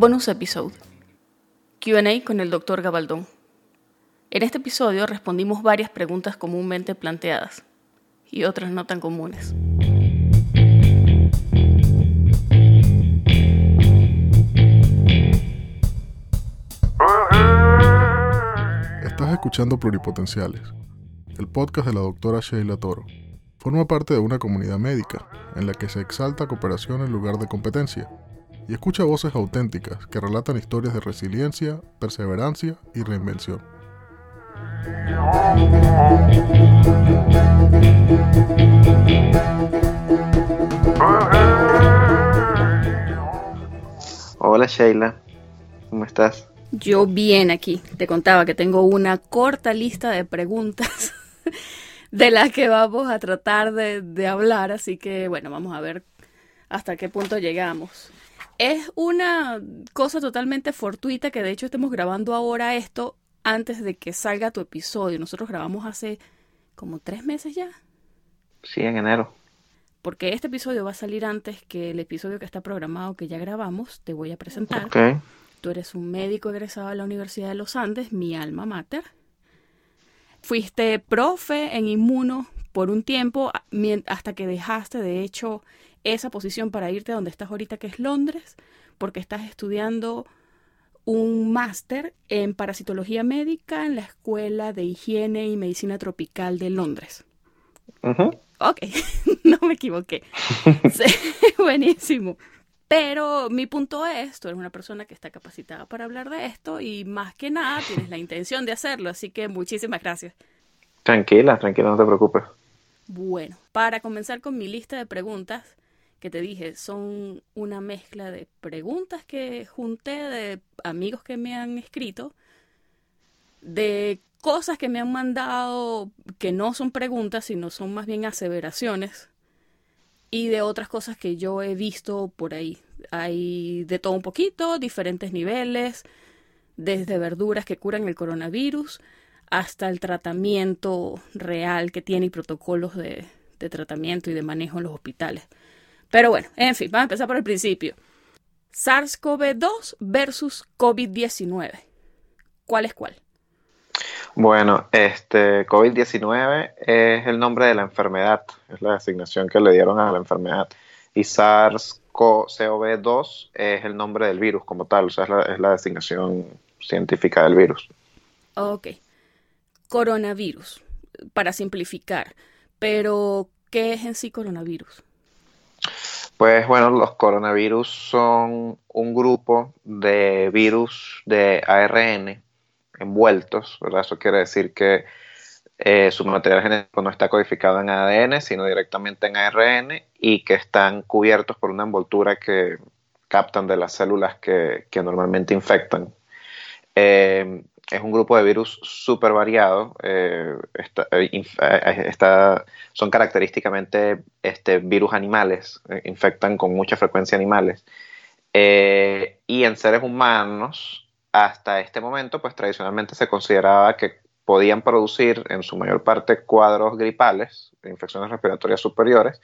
Bonus episode. QA con el Dr. Gabaldón. En este episodio respondimos varias preguntas comúnmente planteadas y otras no tan comunes. Estás escuchando Pluripotenciales, el podcast de la doctora Sheila Toro. Forma parte de una comunidad médica en la que se exalta cooperación en lugar de competencia y escucha voces auténticas que relatan historias de resiliencia, perseverancia y reinvención. Hola Sheila, ¿cómo estás? Yo bien aquí. Te contaba que tengo una corta lista de preguntas de las que vamos a tratar de, de, hablar, así que bueno, vamos a ver hasta qué punto llegamos. Es una cosa totalmente fortuita que de hecho estemos grabando ahora esto antes de que salga tu episodio. Nosotros grabamos hace como tres meses ya. Sí, en enero. Porque este episodio va a salir antes que el episodio que está programado que ya grabamos. Te voy a presentar. Ok. Tú eres un médico egresado de la Universidad de los Andes, mi alma mater. Fuiste profe en inmuno por un tiempo hasta que dejaste, de hecho, esa posición para irte a donde estás ahorita, que es Londres, porque estás estudiando un máster en parasitología médica en la Escuela de Higiene y Medicina Tropical de Londres. Ok, no me equivoqué. sí, buenísimo. Pero mi punto es, tú eres una persona que está capacitada para hablar de esto y más que nada tienes la intención de hacerlo, así que muchísimas gracias. Tranquila, tranquila, no te preocupes. Bueno, para comenzar con mi lista de preguntas, que te dije, son una mezcla de preguntas que junté de amigos que me han escrito, de cosas que me han mandado que no son preguntas, sino son más bien aseveraciones, y de otras cosas que yo he visto por ahí. Hay de todo un poquito, diferentes niveles, desde verduras que curan el coronavirus hasta el tratamiento real que tiene y protocolos de, de tratamiento y de manejo en los hospitales. Pero bueno, en fin, vamos a empezar por el principio. SARS-CoV-2 versus COVID-19. ¿Cuál es cuál? Bueno, este COVID-19 es el nombre de la enfermedad, es la designación que le dieron a la enfermedad. Y SARS-CoV-2 es el nombre del virus como tal, o sea, es la, es la designación científica del virus. Ok. Coronavirus, para simplificar. Pero, ¿qué es en sí coronavirus? Pues bueno, los coronavirus son un grupo de virus de ARN envueltos, ¿verdad? Eso quiere decir que eh, su material genético no está codificado en ADN, sino directamente en ARN y que están cubiertos por una envoltura que captan de las células que, normalmente infectan. Eh, es un grupo de virus súper variado. Eh, está, está, son característicamente este, virus animales, eh, infectan con mucha frecuencia animales. Eh, y en seres humanos, hasta este momento, pues tradicionalmente se consideraba que podían producir en su mayor parte cuadros gripales, infecciones respiratorias superiores,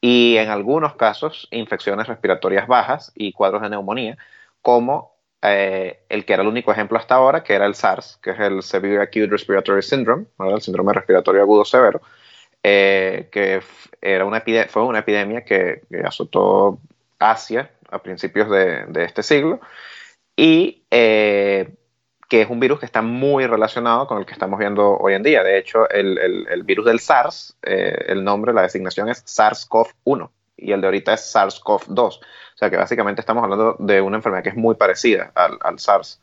y en algunos casos infecciones respiratorias bajas y cuadros de neumonía, como eh, el que era el único ejemplo hasta ahora, que era el SARS, que es el Severe Acute Respiratory Syndrome, el síndrome respiratorio agudo severo, eh, que era una fue una epidemia que, que, azotó Asia a principios de, este siglo y eh, que es un virus que está muy relacionado con el que estamos viendo hoy en día. De hecho, el, el, el virus del SARS, el nombre, la designación es SARS-CoV-1 y el de ahorita es SARS-CoV-2. O sea que básicamente estamos hablando de una enfermedad que es muy parecida al, al, SARS.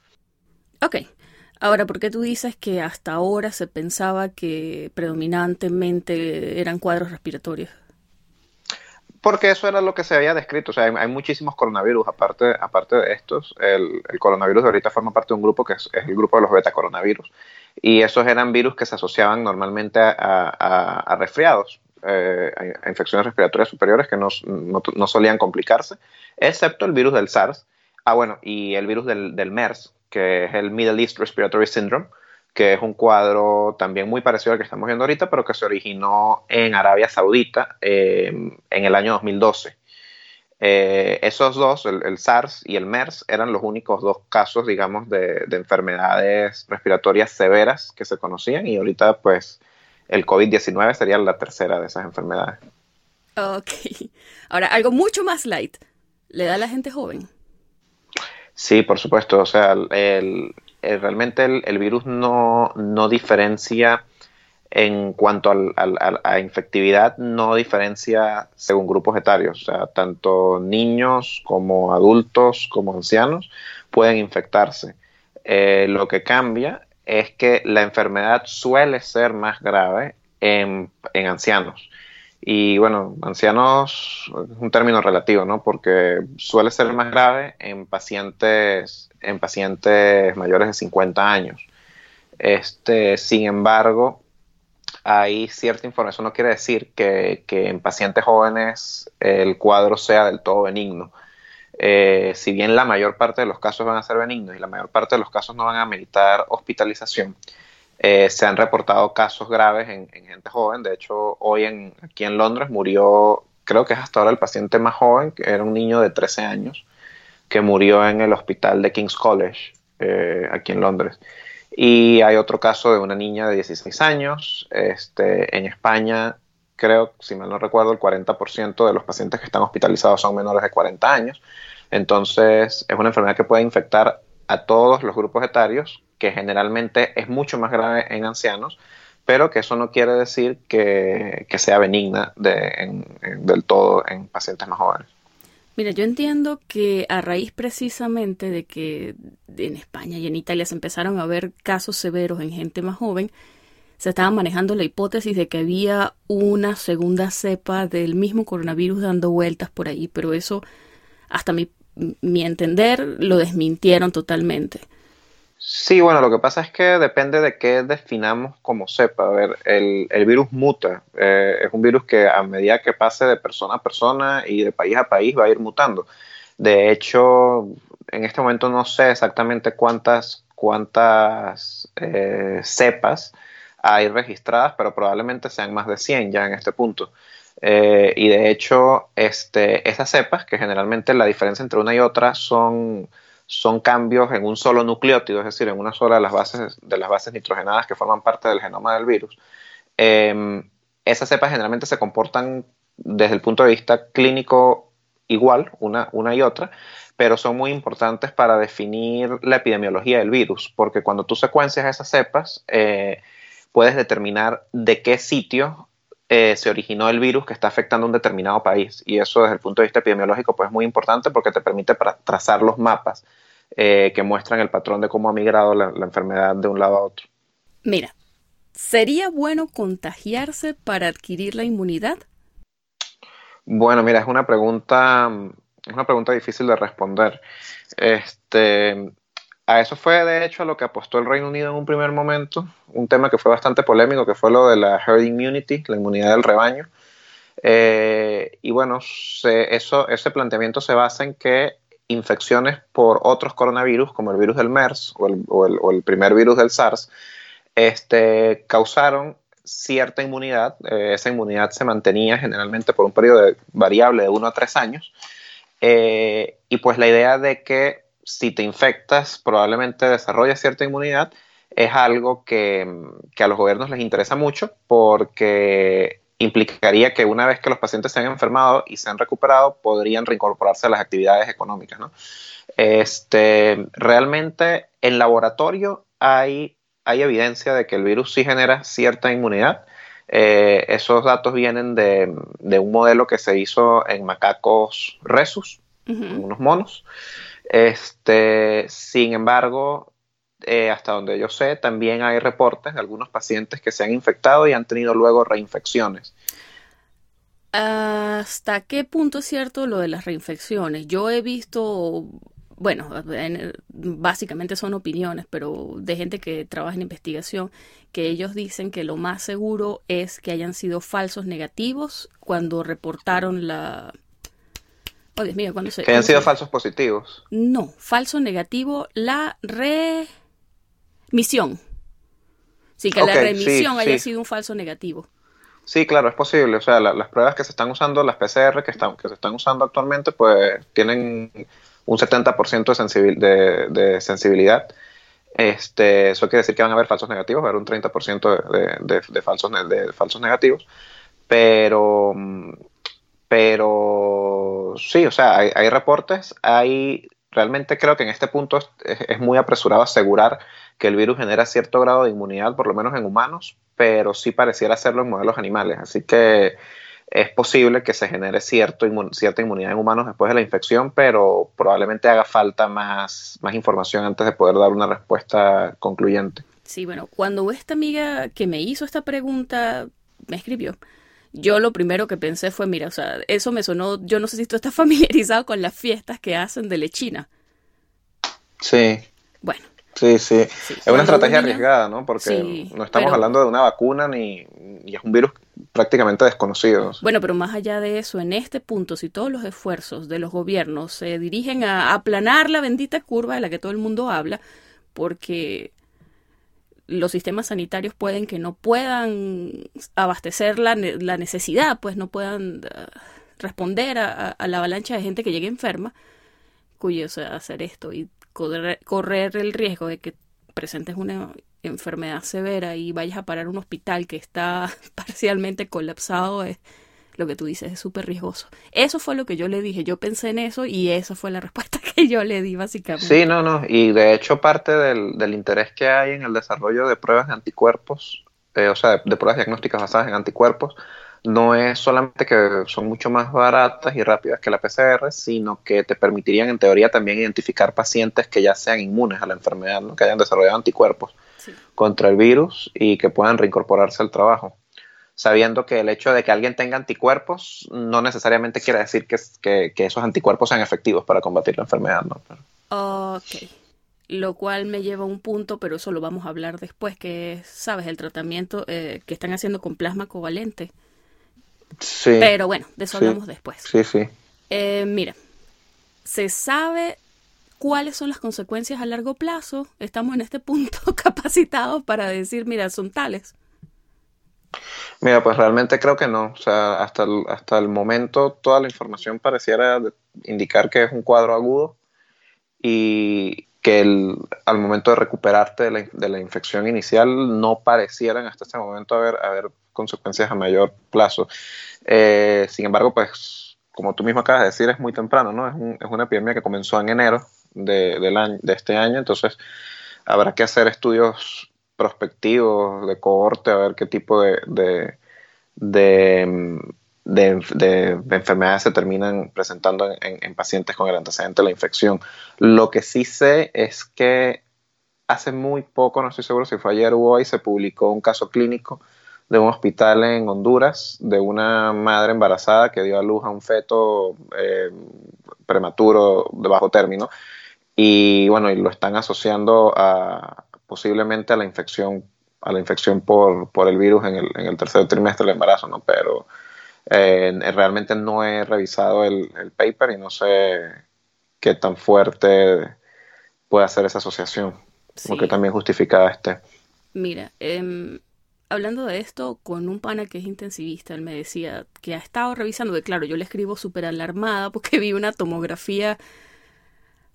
Ok. Ahora, ¿por qué tú dices que hasta ahora se pensaba que predominantemente eran cuadros respiratorios? Porque eso era lo que se había descrito. O sea, hay, hay muchísimos coronavirus aparte, aparte de estos. El, el, coronavirus de ahorita forma parte de un grupo que es, es el grupo de los beta coronavirus. Y esos eran virus que se asociaban normalmente a, a, a resfriados, eh, infecciones respiratorias superiores que no, no, no, solían complicarse, excepto el virus del SARS. Ah, bueno, y el virus del, del, MERS, que es el Middle East Respiratory Syndrome, que es un cuadro también muy parecido al que estamos viendo ahorita, pero que se originó en Arabia Saudita eh, en el año 2012. Eh, esos dos, el, SARS y el MERS, eran los únicos dos casos, digamos, de, enfermedades respiratorias severas que se conocían y ahorita pues el COVID-19 sería la tercera de esas enfermedades. Ok. Ahora, algo mucho más light. ¿Le da a la gente joven? Sí, por supuesto. O sea, el, realmente el, virus no, no diferencia en cuanto a infectividad, no diferencia según grupos etarios. O sea, tanto niños como adultos como ancianos pueden infectarse. Eh, lo que cambia es que la enfermedad suele ser más grave en, en ancianos. Y bueno, ancianos es un término relativo, ¿no? Porque suele ser más grave en pacientes, en pacientes mayores de 50 años. Este, sin embargo, hay cierta información, no quiere decir que, en pacientes jóvenes el cuadro sea del todo benigno. Eh, si bien la mayor parte de los casos van a ser benignos y la mayor parte de los casos no van a meritar hospitalización, eh, se han reportado casos graves en, gente joven. De hecho, hoy en, aquí en Londres murió, creo que es hasta ahora el paciente más joven, que era un niño de 13 años, que murió en el hospital de King's College, eh, aquí en Londres. Y hay otro caso de una niña de 16 años. Este, en España, creo, si mal no recuerdo, el 40% de los pacientes que están hospitalizados son menores de 40 años. Entonces, es una enfermedad que puede infectar a todos los grupos etarios, que generalmente es mucho más grave en ancianos, pero que eso no quiere decir que, sea benigna del todo en pacientes más jóvenes. Mira, yo entiendo que a raíz precisamente de que en España y en Italia se empezaron a ver casos severos en gente más joven, se estaba manejando la hipótesis de que había una segunda cepa del mismo coronavirus dando vueltas por ahí, pero eso, hasta mi, entender, lo desmintieron totalmente. Sí, bueno, lo que pasa es que depende de qué definamos como cepa. A ver, el, virus muta. Eh, es un virus que a medida que pase de persona a persona y de país a país va a ir mutando. De hecho, en este momento no sé exactamente cuántas, cuántas eh, cepas hay registradas, pero probablemente sean más de 100 ya en este punto. Eh, y de hecho, este, esas cepas, que generalmente la diferencia entre una y otra son son cambios en un solo nucleótido, es decir, en una sola de las bases, de las bases nitrogenadas que forman parte del genoma del virus. Em, esas cepas generalmente se comportan desde el punto de vista clínico igual, una, una y otra, pero son muy importantes para definir la epidemiología del virus, porque cuando tú secuencias esas cepas, eh, puedes determinar de qué sitio eh, se originó el virus que está afectando a un determinado país. Y eso desde el punto de vista epidemiológico pues, es muy importante porque te permite trazar los mapas eh, que muestran el patrón de cómo ha migrado la, enfermedad de un lado a otro. Mira, ¿sería bueno contagiarse para adquirir la inmunidad? Bueno, mira, es una pregunta, es una pregunta difícil de responder. Este, a eso fue de hecho a lo que apostó el Reino Unido en un primer momento, un tema que fue bastante polémico, que fue lo de la herd immunity, la inmunidad del rebaño. Eh, y bueno, eso, ese planteamiento se basa en que infecciones por otros coronavirus, como el virus del MERS o el, primer virus del SARS, este, causaron cierta inmunidad. Eh, esa inmunidad se mantenía generalmente por un periodo variable de 1 a 3 años. Eh, y pues la idea de que si te infectas probablemente desarrollas cierta inmunidad es algo que, que a los gobiernos les interesa mucho porque implicaría que una vez que los pacientes se han enfermado y se han recuperado, podrían reincorporarse a las actividades económicas. ¿no? Este, realmente en laboratorio hay, hay evidencia de que el virus sí genera cierta inmunidad. Eh, esos datos vienen de, de, un modelo que se hizo en macacos resus, unos monos. Este, sin embargo, eh, hasta donde yo sé, también hay reportes de algunos pacientes que se han infectado y han tenido luego reinfecciones. ¿Hasta qué punto es cierto lo de las reinfecciones? Yo he visto, bueno, básicamente son opiniones, pero de gente que trabaja en investigación, que ellos dicen que lo más seguro es que hayan sido falsos negativos cuando reportaron la... Oh, Dios mío, cuando se... Que hayan sido falsos positivos. No, falso negativo, la re misión. Sí, que la remisión haya sido un falso negativo. Sí, claro, es posible. O sea, las pruebas que se están usando, las PCR que, están, que se están usando actualmente, pues tienen un 70% de, de, sensibilidad. Este, eso quiere decir que van a haber falsos negativos, va a haber un 30% de, de, falsos, de falsos negativos. Pero, pero sí, o sea, hay, reportes, hay, realmente creo que en este punto es, muy apresurado asegurar que el virus genera cierto grado de inmunidad, por lo menos en humanos, pero sí pareciera hacerlo en modelos animales. Así que es posible que se genere cierto cierta inmunidad en humanos después de la infección, pero probablemente haga falta más, más información antes de poder dar una respuesta concluyente. Sí, bueno, cuando esta amiga que me hizo esta pregunta me escribió, yo lo primero que pensé fue, mira, o sea, eso me sonó, yo no sé si tú estás familiarizado con las fiestas que hacen de lechina. Sí. Bueno. Sí, sí. Es una estrategia arriesgada, ¿no? Porque no estamos hablando de una vacuna ni, ni, es un virus prácticamente desconocido. Bueno, pero más allá de eso, en este punto, si todos los esfuerzos de los gobiernos se dirigen a aplanar la bendita curva de la que todo el mundo habla, porque los sistemas sanitarios pueden que no puedan abastecer la, la necesidad, pues no puedan uh, responder a, la avalancha de gente que llegue enferma, cuyo, sea, hacer esto y correr, correr el riesgo de que presentes una enfermedad severa y vayas a parar un hospital que está parcialmente colapsado lo que tú dices es súper riesgoso. Eso fue lo que yo le dije, yo pensé en eso y esa fue la respuesta que yo le di básicamente. Sí, no, no, y de hecho parte del, del interés que hay en el desarrollo de pruebas de anticuerpos, eh, o sea, de, pruebas diagnósticas basadas en anticuerpos, no es solamente que son mucho más baratas y rápidas que la PCR, sino que te permitirían en teoría también identificar pacientes que ya sean inmunes a la enfermedad, ¿no? que hayan desarrollado anticuerpos contra el virus y que puedan reincorporarse al trabajo sabiendo que el hecho de que alguien tenga anticuerpos no necesariamente quiere decir que, esos anticuerpos sean efectivos para combatir la enfermedad, ¿no? Ok. Lo cual me lleva a un punto, pero eso lo vamos a hablar después, que es, ¿sabes? El tratamiento eh, que están haciendo con plasma covalente. Sí. Pero bueno, de eso hablamos después. Sí, sí. Eh, mira, se sabe cuáles son las consecuencias a largo plazo. Estamos en este punto capacitados para decir, mira, son tales. Mira, pues realmente creo que no. O sea, hasta el, hasta el momento toda la información pareciera indicar que es un cuadro agudo y que el, al momento de recuperarte de la, de la, infección inicial no parecieran hasta este momento haber, haber consecuencias a mayor plazo. Eh, sin embargo, pues como tú mismo acabas de decir, es muy temprano, ¿no? Es, un, es una epidemia que comenzó en enero de, del año, de este año, entonces habrá que hacer estudios prospectivos de cohorte a ver qué tipo de, de, de, enfermedades se terminan presentando en, pacientes con el antecedente de la infección. Lo que sí sé es que hace muy poco, no estoy seguro si fue ayer o hoy, se publicó un caso clínico de un hospital en Honduras de una madre embarazada que dio a luz a un feto eh, prematuro de bajo término y bueno, y lo están asociando a, posiblemente a la infección a la infección por, por el virus en el, en el, tercer trimestre del embarazo, ¿no? Pero eh, realmente no he revisado el, paper y no sé qué tan fuerte puede ser esa asociación, porque también justificada esté. Mira, em, hablando de esto con un pana que es intensivista, él me decía que ha estado revisando, que claro, yo le escribo súper alarmada porque vi una tomografía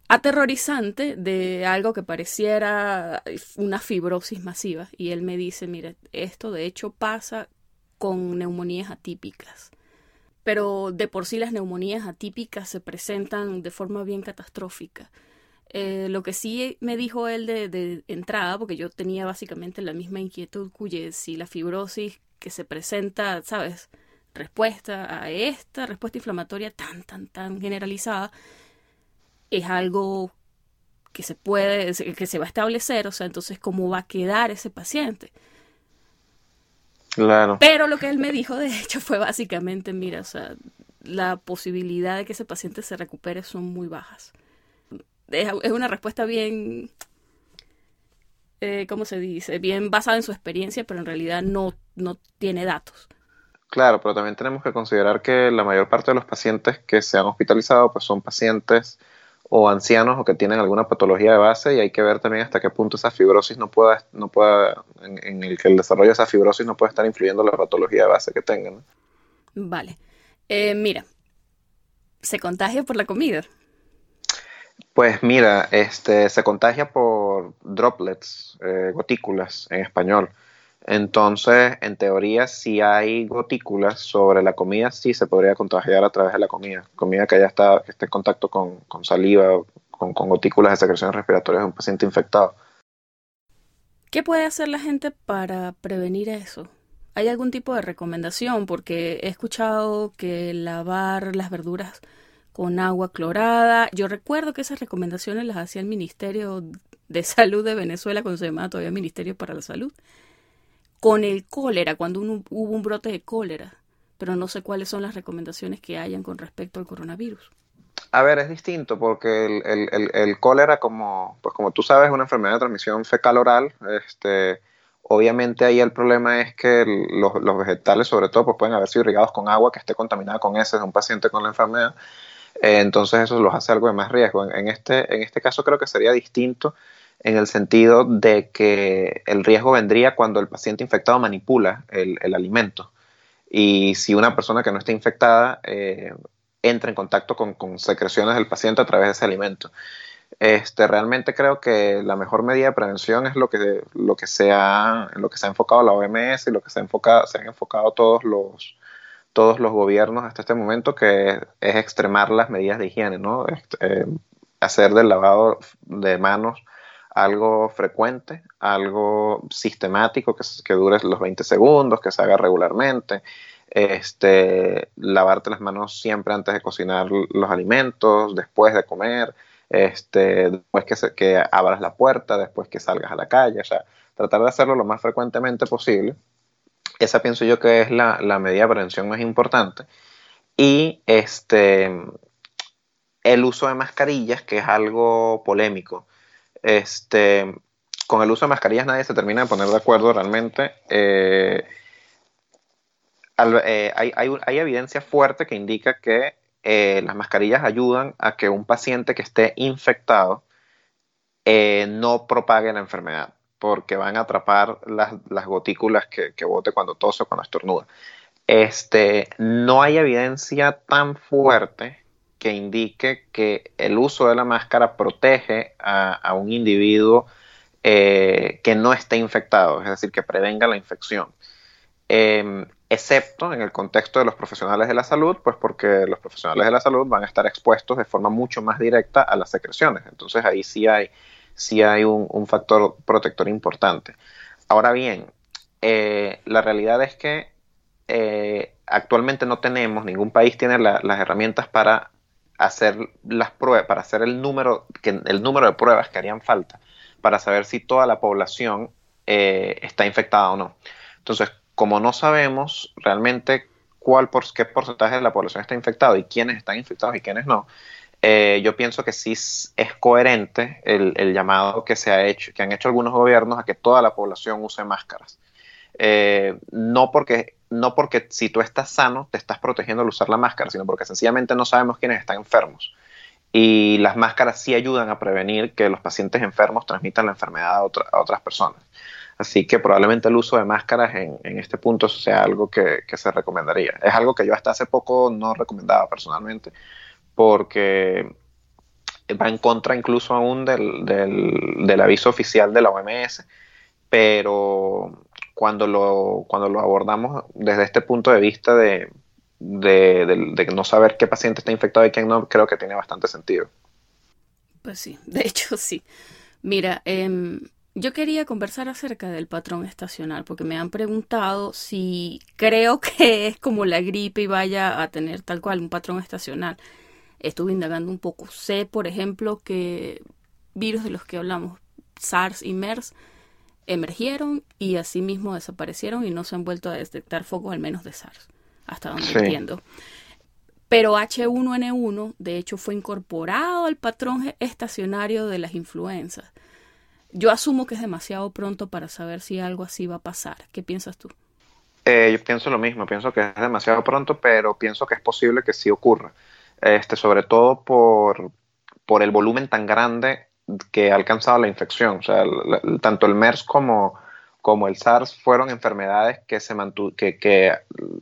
aterrorizante de algo que pareciera una fibrosis masiva. Y él me dice, mire, esto de hecho pasa con neumonías atípicas. Pero de por sí las neumonías atípicas se presentan de forma bien catastrófica. Eh, lo que sí me dijo él de, de, entrada, porque yo tenía básicamente la misma inquietud, cuya si la fibrosis que se presenta, ¿sabes? Respuesta a esta respuesta inflamatoria tan, tan, tan generalizada, es algo que se puede, que se va a establecer, o sea, entonces cómo va a quedar ese paciente. Claro. Pero lo que él me dijo, de hecho, fue básicamente, mira, o sea, la posibilidad de que ese paciente se recupere son muy bajas. Es, una respuesta bien, eh, ¿cómo se dice? Bien basada en su experiencia, pero en realidad no, no tiene datos. Claro, pero también tenemos que considerar que la mayor parte de los pacientes que se han hospitalizado pues son pacientes o ancianos o que tienen alguna patología de base y hay que ver también hasta qué punto esa fibrosis no pueda, no pueda en, el que el desarrollo de esa fibrosis no puede estar influyendo la patología de base que tengan. Vale. Eh, mira, ¿se contagia por la comida? Pues mira, este, se contagia por droplets, eh, gotículas en español. Entonces, en teoría, si hay gotículas sobre la comida, sí se podría contagiar a través de la comida. Comida que haya está, que en contacto con, saliva con, con, gotículas de secreciones respiratorias de un paciente infectado. ¿Qué puede hacer la gente para prevenir eso? ¿Hay algún tipo de recomendación? Porque he escuchado que lavar las verduras con agua clorada. Yo recuerdo que esas recomendaciones las hacía el Ministerio de Salud de Venezuela cuando se llamaba todavía Ministerio para la Salud. Con el cólera, cuando hubo un brote de cólera. Pero no sé cuáles son las recomendaciones que hayan con respecto al coronavirus. A ver, es distinto porque el, cólera, como, pues como tú sabes, es una enfermedad de transmisión fecal oral. Este, obviamente ahí el problema es que los, vegetales, sobre todo, pues pueden haber sido irrigados con agua que esté contaminada con heces de un paciente con la enfermedad. Eh, entonces eso los hace algo de más riesgo. En, este, en este caso creo que sería distinto en el sentido de que el riesgo vendría cuando el paciente infectado manipula el, alimento. Y si una persona que no está infectada eh, entra en contacto con, secreciones del paciente a través de ese alimento. Este, realmente creo que la mejor medida de prevención es lo que, lo que, se, ha, lo que se ha enfocado la OMS y lo que se, ha enfocado, se han enfocado todos los, todos los gobiernos hasta este momento, que es, extremar las medidas de higiene, ¿no? Este, hacer del lavado de manos algo frecuente, algo sistemático, que, dure los 20 segundos, que se haga regularmente, este, lavarte las manos siempre antes de cocinar los alimentos, después de comer, este, después que, que abras la puerta, después que salgas a la calle, o sea, tratar de hacerlo lo más frecuentemente posible. Esa pienso yo que es la, medida de prevención más importante. Y este, el uso de mascarillas, que es algo polémico. Este, con el uso de mascarillas nadie se termina de poner de acuerdo realmente. Eh, eh, hay, evidencia fuerte que indica que eh, las mascarillas ayudan a que un paciente que esté infectado no propague la enfermedad, porque van a atrapar las, gotículas que, bote cuando tose o cuando estornuda. Este, no hay evidencia tan fuerte que indique que el uso de la máscara protege a, un individuo que no esté infectado, es decir, que prevenga la infección. Em, excepto en el contexto de los profesionales de la salud, pues porque los profesionales de la salud van a estar expuestos de forma mucho más directa a las secreciones. Entonces ahí sí hay, sí hay un, factor protector importante. Ahora bien, eh, la realidad es que eh, actualmente no tenemos, ningún país tiene las herramientas para hacer las pruebas, para hacer el número, que, el número de pruebas que harían falta para saber si toda la población eh, está infectada o no. Entonces, como no sabemos realmente cuál por, qué porcentaje de la población está infectado y quiénes están infectados y quiénes no, eh, yo pienso que sí es coherente el, llamado que se ha hecho, que han hecho algunos gobiernos a que toda la población use máscaras. Eh, no porque no porque si tú estás sano te estás protegiendo al usar la máscara, sino porque sencillamente no sabemos quiénes están enfermos. Y las máscaras sí ayudan a prevenir que los pacientes enfermos transmitan la enfermedad a otras personas. Así que probablemente el uso de máscaras en, este punto sea algo que, se recomendaría. Es algo que yo hasta hace poco no recomendaba personalmente, porque va en contra incluso aún del, aviso oficial de la OMS, pero cuando lo, cuando lo abordamos desde este punto de vista de, no saber qué paciente está infectado y quién no, creo que tiene bastante sentido. Pues sí, de hecho sí. Mira, eh, yo quería conversar acerca del patrón estacional porque me han preguntado si creo que es como la gripe y vaya a tener tal cual un patrón estacional. Estuve indagando un poco. Sé, por ejemplo, que virus de los que hablamos, SARS y MERS, emergieron y asimismo desaparecieron y no se han vuelto a detectar focos al menos de SARS, hasta donde entiendo. Pero H1N1, de hecho, fue incorporado al patrón estacionario de las influencias. Yo asumo que es demasiado pronto para saber si algo así va a pasar. ¿Qué piensas tú? Eh, yo pienso lo mismo, pienso que es demasiado pronto, pero pienso que es posible que sí ocurra. Este, sobre todo por, por el volumen tan grande que ha alcanzado la infección. O sea, tanto el MERS como, como el SARS fueron enfermedades que se que, que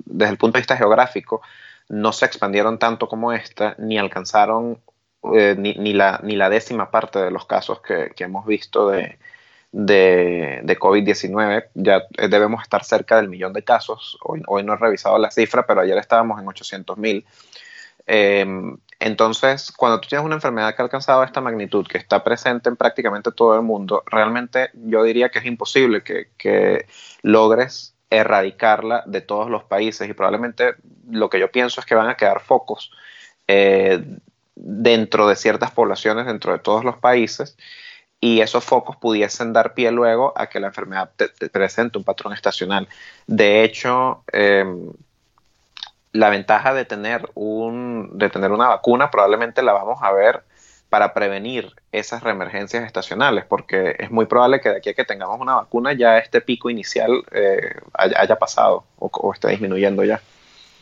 desde el punto de vista geográfico no se expandieron tanto como esta, ni alcanzaron eh, ni, ni, la, ni la décima parte de los casos que, que hemos visto de, de, de COVID-19. Ya eh, debemos estar cerca del millón de casos. Hoy, hoy, no he revisado la cifra, pero ayer estábamos en 800 mil. Eh, entonces, cuando tú tienes una enfermedad que ha alcanzado esta magnitud, que está presente en prácticamente todo el mundo, realmente yo diría que es imposible que, logres erradicarla de todos los países y probablemente lo que yo pienso es que van a quedar focos eh, dentro de ciertas poblaciones, dentro de todos los países, y esos focos pudiesen dar pie luego a que la enfermedad te presente un patrón estacional. De hecho, eh, la ventaja de tener, un, de tener una vacuna probablemente la vamos a ver para prevenir esas reemergencias estacionales, porque es muy probable que de aquí a que tengamos una vacuna ya este pico inicial eh, haya, haya, pasado o, o, esté disminuyendo ya.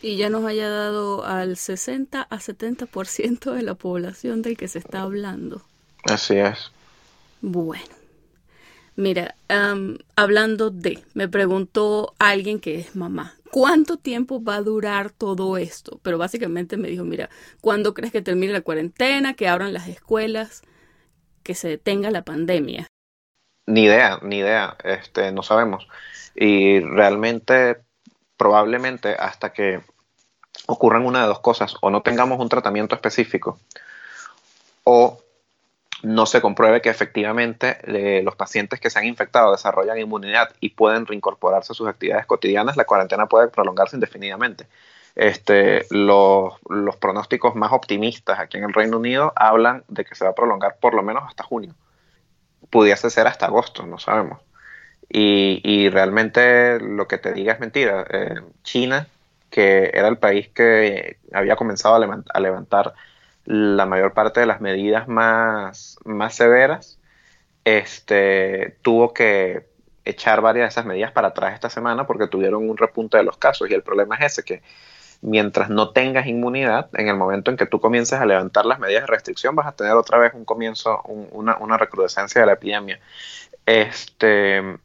Y ya nos haya dado al 60 a 70% de la población del que se está hablando. Así es. Bueno, mira, um, hablando de, me preguntó alguien que es mamá, ¿cuánto tiempo va a durar todo esto? Pero básicamente me dijo, mira, ¿cuándo crees que termine la cuarentena, que abran las escuelas, que se detenga la pandemia? Ni idea, ni idea, este, no sabemos. Y realmente, probablemente hasta que ocurran una de dos cosas, o no tengamos un tratamiento específico, o no se compruebe que efectivamente eh, los pacientes que se han infectado desarrollan inmunidad y pueden reincorporarse a sus actividades cotidianas, la cuarentena puede prolongarse indefinidamente. Este, los, los, pronósticos más optimistas aquí en el Reino Unido hablan de que se va a prolongar por lo menos hasta junio. Pudiese ser hasta agosto, no sabemos. Y, y realmente lo que te diga es mentira. Eh, China, que era el país que había comenzado a, levant a levantar la mayor parte de las medidas más, más severas, este, tuvo que echar varias de esas medidas para atrás esta semana porque tuvieron un repunte de los casos y el problema es ese que mientras no tengas inmunidad, en el momento en que tú comiences a levantar las medidas de restricción vas a tener otra vez un comienzo, un, una, una recrudescencia de la epidemia. Este,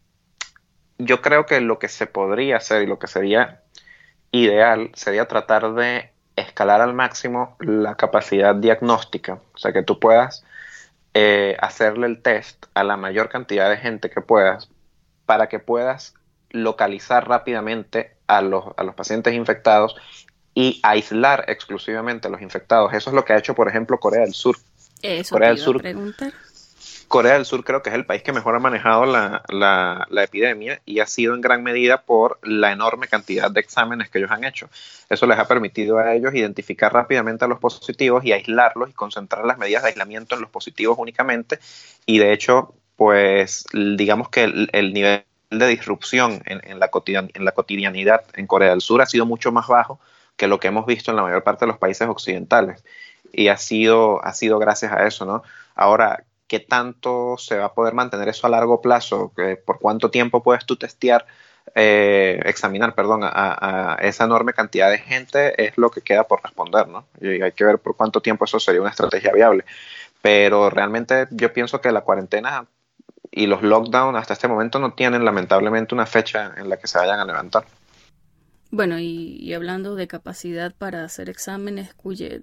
yo creo que lo que se podría hacer y lo que sería ideal sería tratar de escalar al máximo la capacidad diagnóstica, o sea, que tú puedas eh, hacerle el test a la mayor cantidad de gente que puedas para que puedas localizar rápidamente a los, a los pacientes infectados y aislar exclusivamente a los infectados. Eso es lo que ha hecho, por ejemplo, Corea del Sur. Eso Corea del Sur. Preguntar. Corea del Sur creo que es el país que mejor ha manejado la, la, epidemia y ha sido en gran medida por la enorme cantidad de exámenes que ellos han hecho. Eso les ha permitido a ellos identificar rápidamente a los positivos y aislarlos y concentrar las medidas de aislamiento en los positivos únicamente. Y de hecho, pues digamos que el, el nivel de disrupción en, la en la cotidianidad en Corea del Sur ha sido mucho más bajo que lo que hemos visto en la mayor parte de los países occidentales. Y ha sido, ha sido gracias a eso, ¿no? Ahora, qué tanto se va a poder mantener eso a largo plazo, por cuánto tiempo puedes tú testear, eh, examinar, perdón, a, esa enorme cantidad de gente es lo que queda por responder, ¿no? Y hay que ver por cuánto tiempo eso sería una estrategia viable. Pero realmente yo pienso que la cuarentena y los lockdowns hasta este momento no tienen lamentablemente una fecha en la que se vayan a levantar. Bueno, y, y hablando de capacidad para hacer exámenes, cuye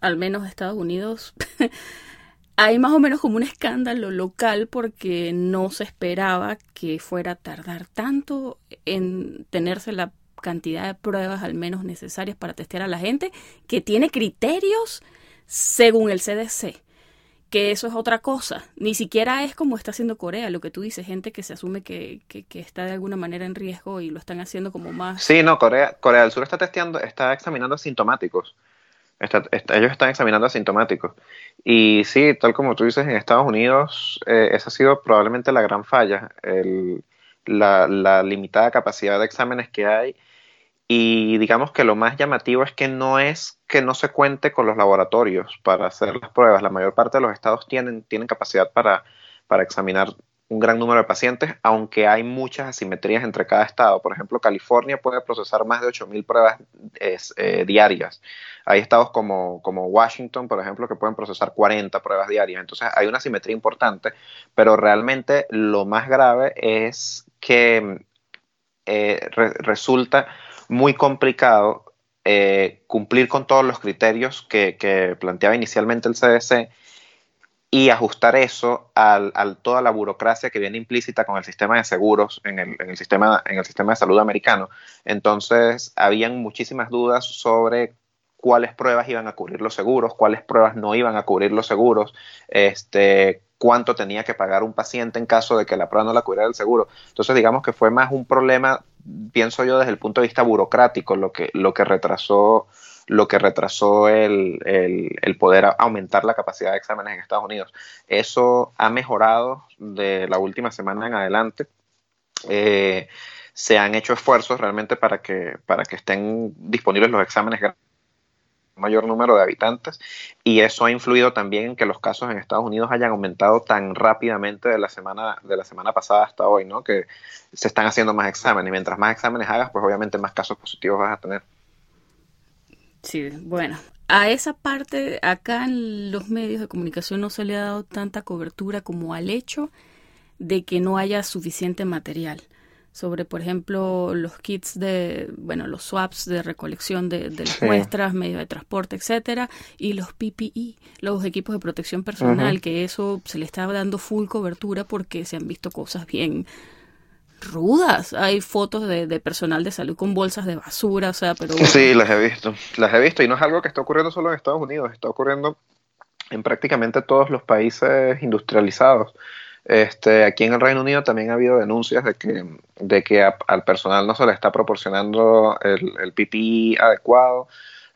al menos Estados Unidos hay más o menos como un escándalo local porque no se esperaba que fuera a tardar tanto en tenerse la cantidad de pruebas al menos necesarias para testear a la gente que tiene criterios según el CDC que eso es otra cosa. Ni siquiera es como está haciendo Corea, lo que tú dices, gente que se asume que, que, que, está de alguna manera en riesgo y lo están haciendo como más. Sí, no, Corea, Corea del Sur está testeando, está examinando asintomáticos. Ellos están examinando asintomáticos. Y sí, tal como tú dices, en Estados Unidos eh, esa ha sido probablemente la gran falla, la, la, limitada capacidad de exámenes que hay. Y digamos que lo más llamativo es que no es que no se cuente con los laboratorios para hacer las pruebas. La mayor parte de los estados tienen, tienen capacidad para, para examinar un gran número de pacientes, aunque hay muchas asimetrías entre cada estado. Por ejemplo, California puede procesar más de 8.000 pruebas eh, diarias. Hay estados como, como Washington, por ejemplo, que pueden procesar 40 pruebas diarias. Entonces hay una asimetría importante, pero realmente lo más grave es que eh, resulta muy complicado eh, cumplir con todos los criterios que, que planteaba inicialmente el CDC y ajustar eso a toda la burocracia que viene implícita con el sistema de seguros en el, sistema, en el sistema de salud americano. Entonces, habían muchísimas dudas sobre cuáles pruebas iban a cubrir los seguros, cuáles pruebas no iban a cubrir los seguros, este, cuánto tenía que pagar un paciente en caso de que la prueba no la cubriera el seguro. Entonces, digamos que fue más un problema, pienso yo, desde el punto de vista burocrático, lo que, lo que retrasó lo que retrasó el, poder aumentar la capacidad de exámenes en Estados Unidos. Eso ha mejorado de la última semana en adelante. Eh, se han hecho esfuerzos realmente para que, para que estén disponibles los exámenes mayor número de habitantes y eso ha influido también en que los casos en Estados Unidos hayan aumentado tan rápidamente de la semana de la semana pasada hasta hoy, ¿no? Que se están haciendo más exámenes y mientras más exámenes hagas, pues obviamente más casos positivos vas a tener. Sí, bueno, a esa parte acá en los medios de comunicación no se le ha dado tanta cobertura como al hecho de que no haya suficiente material. Sobre, por ejemplo, los kits de, bueno, los swaps de recolección de, las muestras, medios de transporte, etcétera, y los PPE, los equipos de protección personal, que eso se le está dando full cobertura porque se han visto cosas bien rudas. Hay fotos de, personal de salud con bolsas de basura, o sea, pero... Sí, las he visto, las he visto y no es algo que está ocurriendo solo en Estados Unidos, está ocurriendo en prácticamente todos los países industrializados. Este, aquí en el Reino Unido también ha habido denuncias de que, de que al personal no se le está proporcionando el, el PPI adecuado.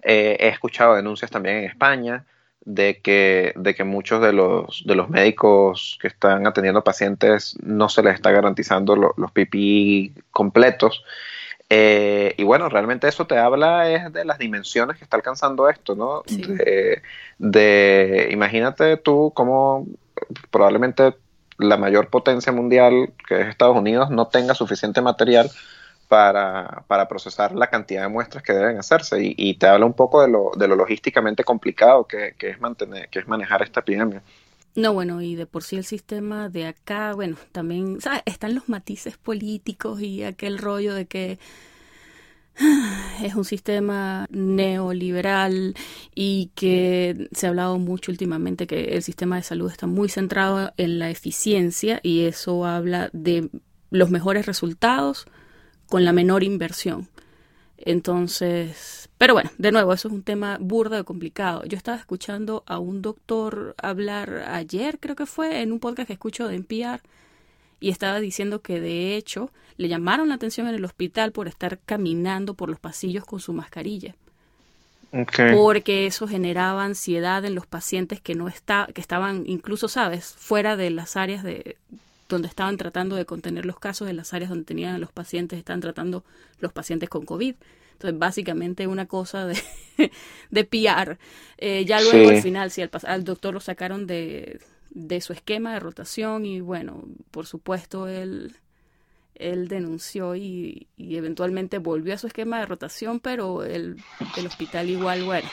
Eh, he escuchado denuncias también en España de que, de que muchos de los, de los médicos que están atendiendo pacientes no se les está garantizando los PPI completos. Eh, y bueno, realmente eso te habla es de las dimensiones que está alcanzando esto, ¿no? De, imagínate tú cómo probablemente la mayor potencia mundial, que es Estados Unidos, no tenga suficiente material para, para, procesar la cantidad de muestras que deben hacerse y, te habla un poco de lo, de lo logísticamente complicado que, es mantener, que es manejar esta epidemia. No, bueno, y de por sí el sistema de acá, bueno, también están los matices políticos y aquel rollo de que es un sistema neoliberal y que se ha hablado mucho últimamente que el sistema de salud está muy centrado en la eficiencia y eso habla de los mejores resultados con la menor inversión. Entonces, pero bueno, de nuevo, eso es un tema burdo y complicado. Yo estaba escuchando a un doctor hablar ayer, creo que fue, en un podcast que escucho de NPR, y estaba diciendo que de hecho le llamaron la atención en el hospital por estar caminando por los pasillos con su mascarilla. Porque eso generaba ansiedad en los pacientes que no está, que estaban incluso, sabes, fuera de las áreas de, donde estaban tratando de contener los casos, en las áreas donde tenían los pacientes, están tratando los pacientes con COVID. Entonces, básicamente una cosa de, de PR. Eh, ya luego al final, si al, doctor lo sacaron de, de su esquema de rotación y bueno, por supuesto él, él denunció y, y eventualmente volvió a su esquema de rotación, pero el, el hospital igual, bueno,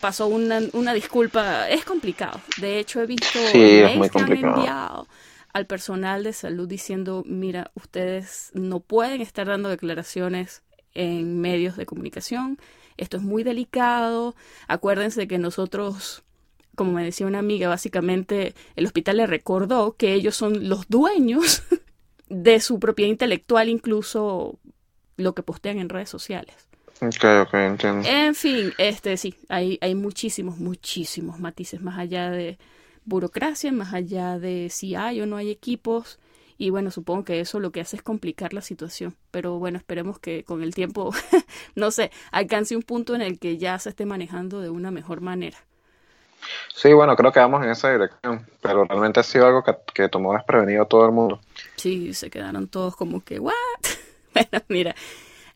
pasó una, una disculpa. Es complicado. De hecho, he visto sí, es muy complicado al personal de salud diciendo, mira, ustedes no pueden estar dando declaraciones en medios de comunicación, esto es muy delicado, acuérdense de que nosotros, como me decía una amiga, básicamente el hospital le recordó que ellos son los dueños de su propiedad intelectual, incluso lo que postean en redes sociales. Ok, ok, entiendo. En fin, este sí, hay, hay muchísimos, muchísimos matices más allá de, burocracia, más allá de si hay o no hay equipos. Y bueno, supongo que eso lo que hace es complicar la situación. Pero bueno, esperemos que con el tiempo, no sé, alcance un punto en el que ya se esté manejando de una mejor manera. Sí, bueno, creo que vamos en esa dirección, pero realmente ha sido algo que, tomó desprevenido a todo el mundo. Sí, se quedaron todos como que, ¿what? bueno, mira,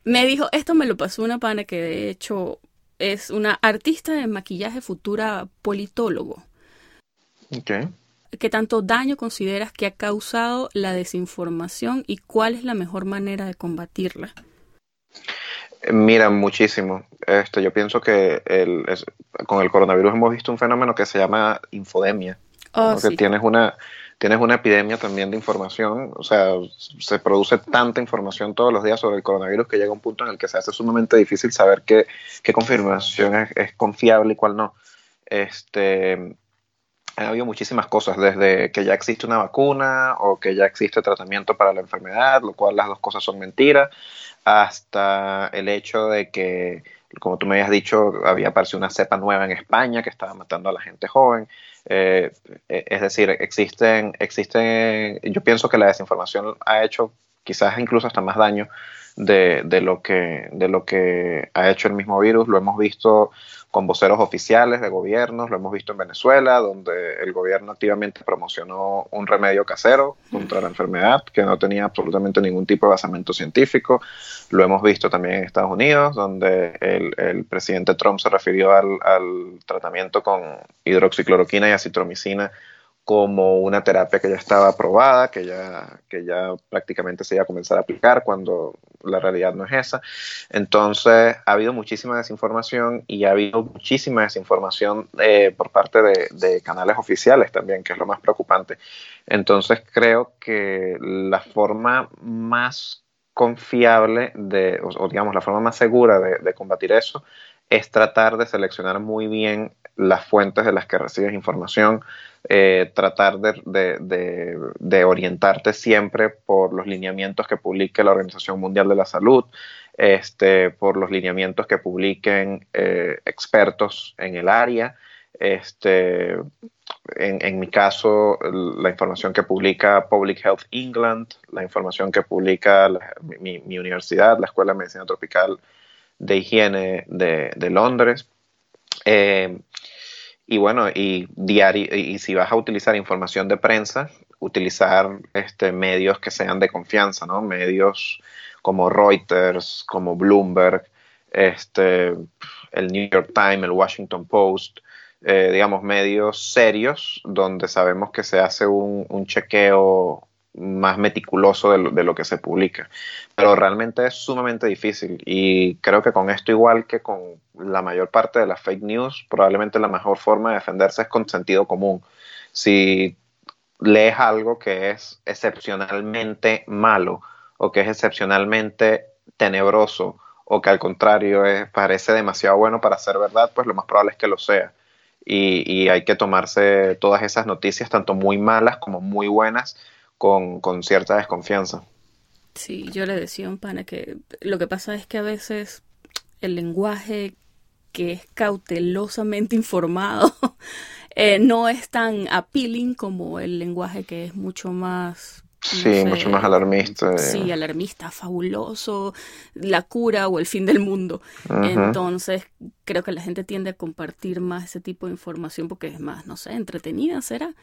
me dijo, esto me lo pasó una pana que de hecho es una artista de maquillaje futura politólogo. Qué tanto daño consideras que ha causado la desinformación y cuál es la mejor manera de combatirla? Mira, muchísimo. Este, yo pienso que el, con el coronavirus hemos visto un fenómeno que se llama infodemia. Oh, que tienes una tienes una epidemia también de información, o sea, se produce tanta información todos los días sobre el coronavirus que llega un punto en el que se hace sumamente difícil saber qué, qué confirmación es, es, confiable y cuál no. Este, ha habido muchísimas cosas, desde que ya existe una vacuna o que ya existe tratamiento para la enfermedad, lo cual las dos cosas son mentiras, hasta el hecho de que, como tú me habías dicho, había aparecido una cepa nueva en España que estaba matando a la gente joven. Eh, es decir, existen, existen, yo pienso que la desinformación ha hecho quizás incluso hasta más daño de, de, lo que, de lo que ha hecho el mismo virus. Lo hemos visto con voceros oficiales de gobiernos, lo hemos visto en Venezuela, donde el gobierno activamente promocionó un remedio casero contra la enfermedad que no tenía absolutamente ningún tipo de basamento científico. Lo hemos visto también en Estados Unidos, donde el, el presidente Trump se refirió al, al tratamiento con hidroxicloroquina y acitromicina como una terapia que ya estaba aprobada, que ya, que ya prácticamente se iba a comenzar a aplicar cuando la realidad no es esa. Entonces, ha habido muchísima desinformación y ha habido muchísima desinformación eh, por parte de, canales oficiales también, que es lo más preocupante. Entonces, creo que la forma más confiable de, o, digamos, la forma más segura de combatir eso es tratar de seleccionar muy bien las fuentes de las que recibes información, eh, tratar de, de, de, orientarte siempre por los lineamientos que publique la Organización Mundial de la Salud, este, por los lineamientos que publiquen eh, expertos en el área. Este, en, mi caso, la información que publica Public Health England, la información que publica mi, mi, universidad, la Escuela de Medicina Tropical de Higiene de, de Londres. Eh, y bueno, y diario, y si vas a utilizar información de prensa, utilizar este, medios que sean de confianza, ¿no? Medios como Reuters, como Bloomberg, este, el New York Times, el Washington Post, eh, digamos, medios serios donde sabemos que se hace un, un chequeo más meticuloso de lo, de lo, que se publica. Pero realmente es sumamente difícil y creo que con esto igual que con la mayor parte de las fake news, probablemente la mejor forma de defenderse es con sentido común. Si lees algo que es excepcionalmente malo o que es excepcionalmente tenebroso o que al contrario es, parece demasiado bueno para ser verdad, pues lo más probable es que lo sea. Y, y hay que tomarse todas esas noticias, tanto muy malas como muy buenas, con, con, cierta desconfianza. Sí, yo le decía a un pana que lo que pasa es que a veces el lenguaje que es cautelosamente informado eh, no es tan appealing como el lenguaje que es mucho más Sí, sé, mucho más alarmista. Sí, alarmista, fabuloso, la cura o el fin del mundo. Uh -huh. Entonces, creo que la gente tiende a compartir más ese tipo de información porque es más, no sé, entretenida será.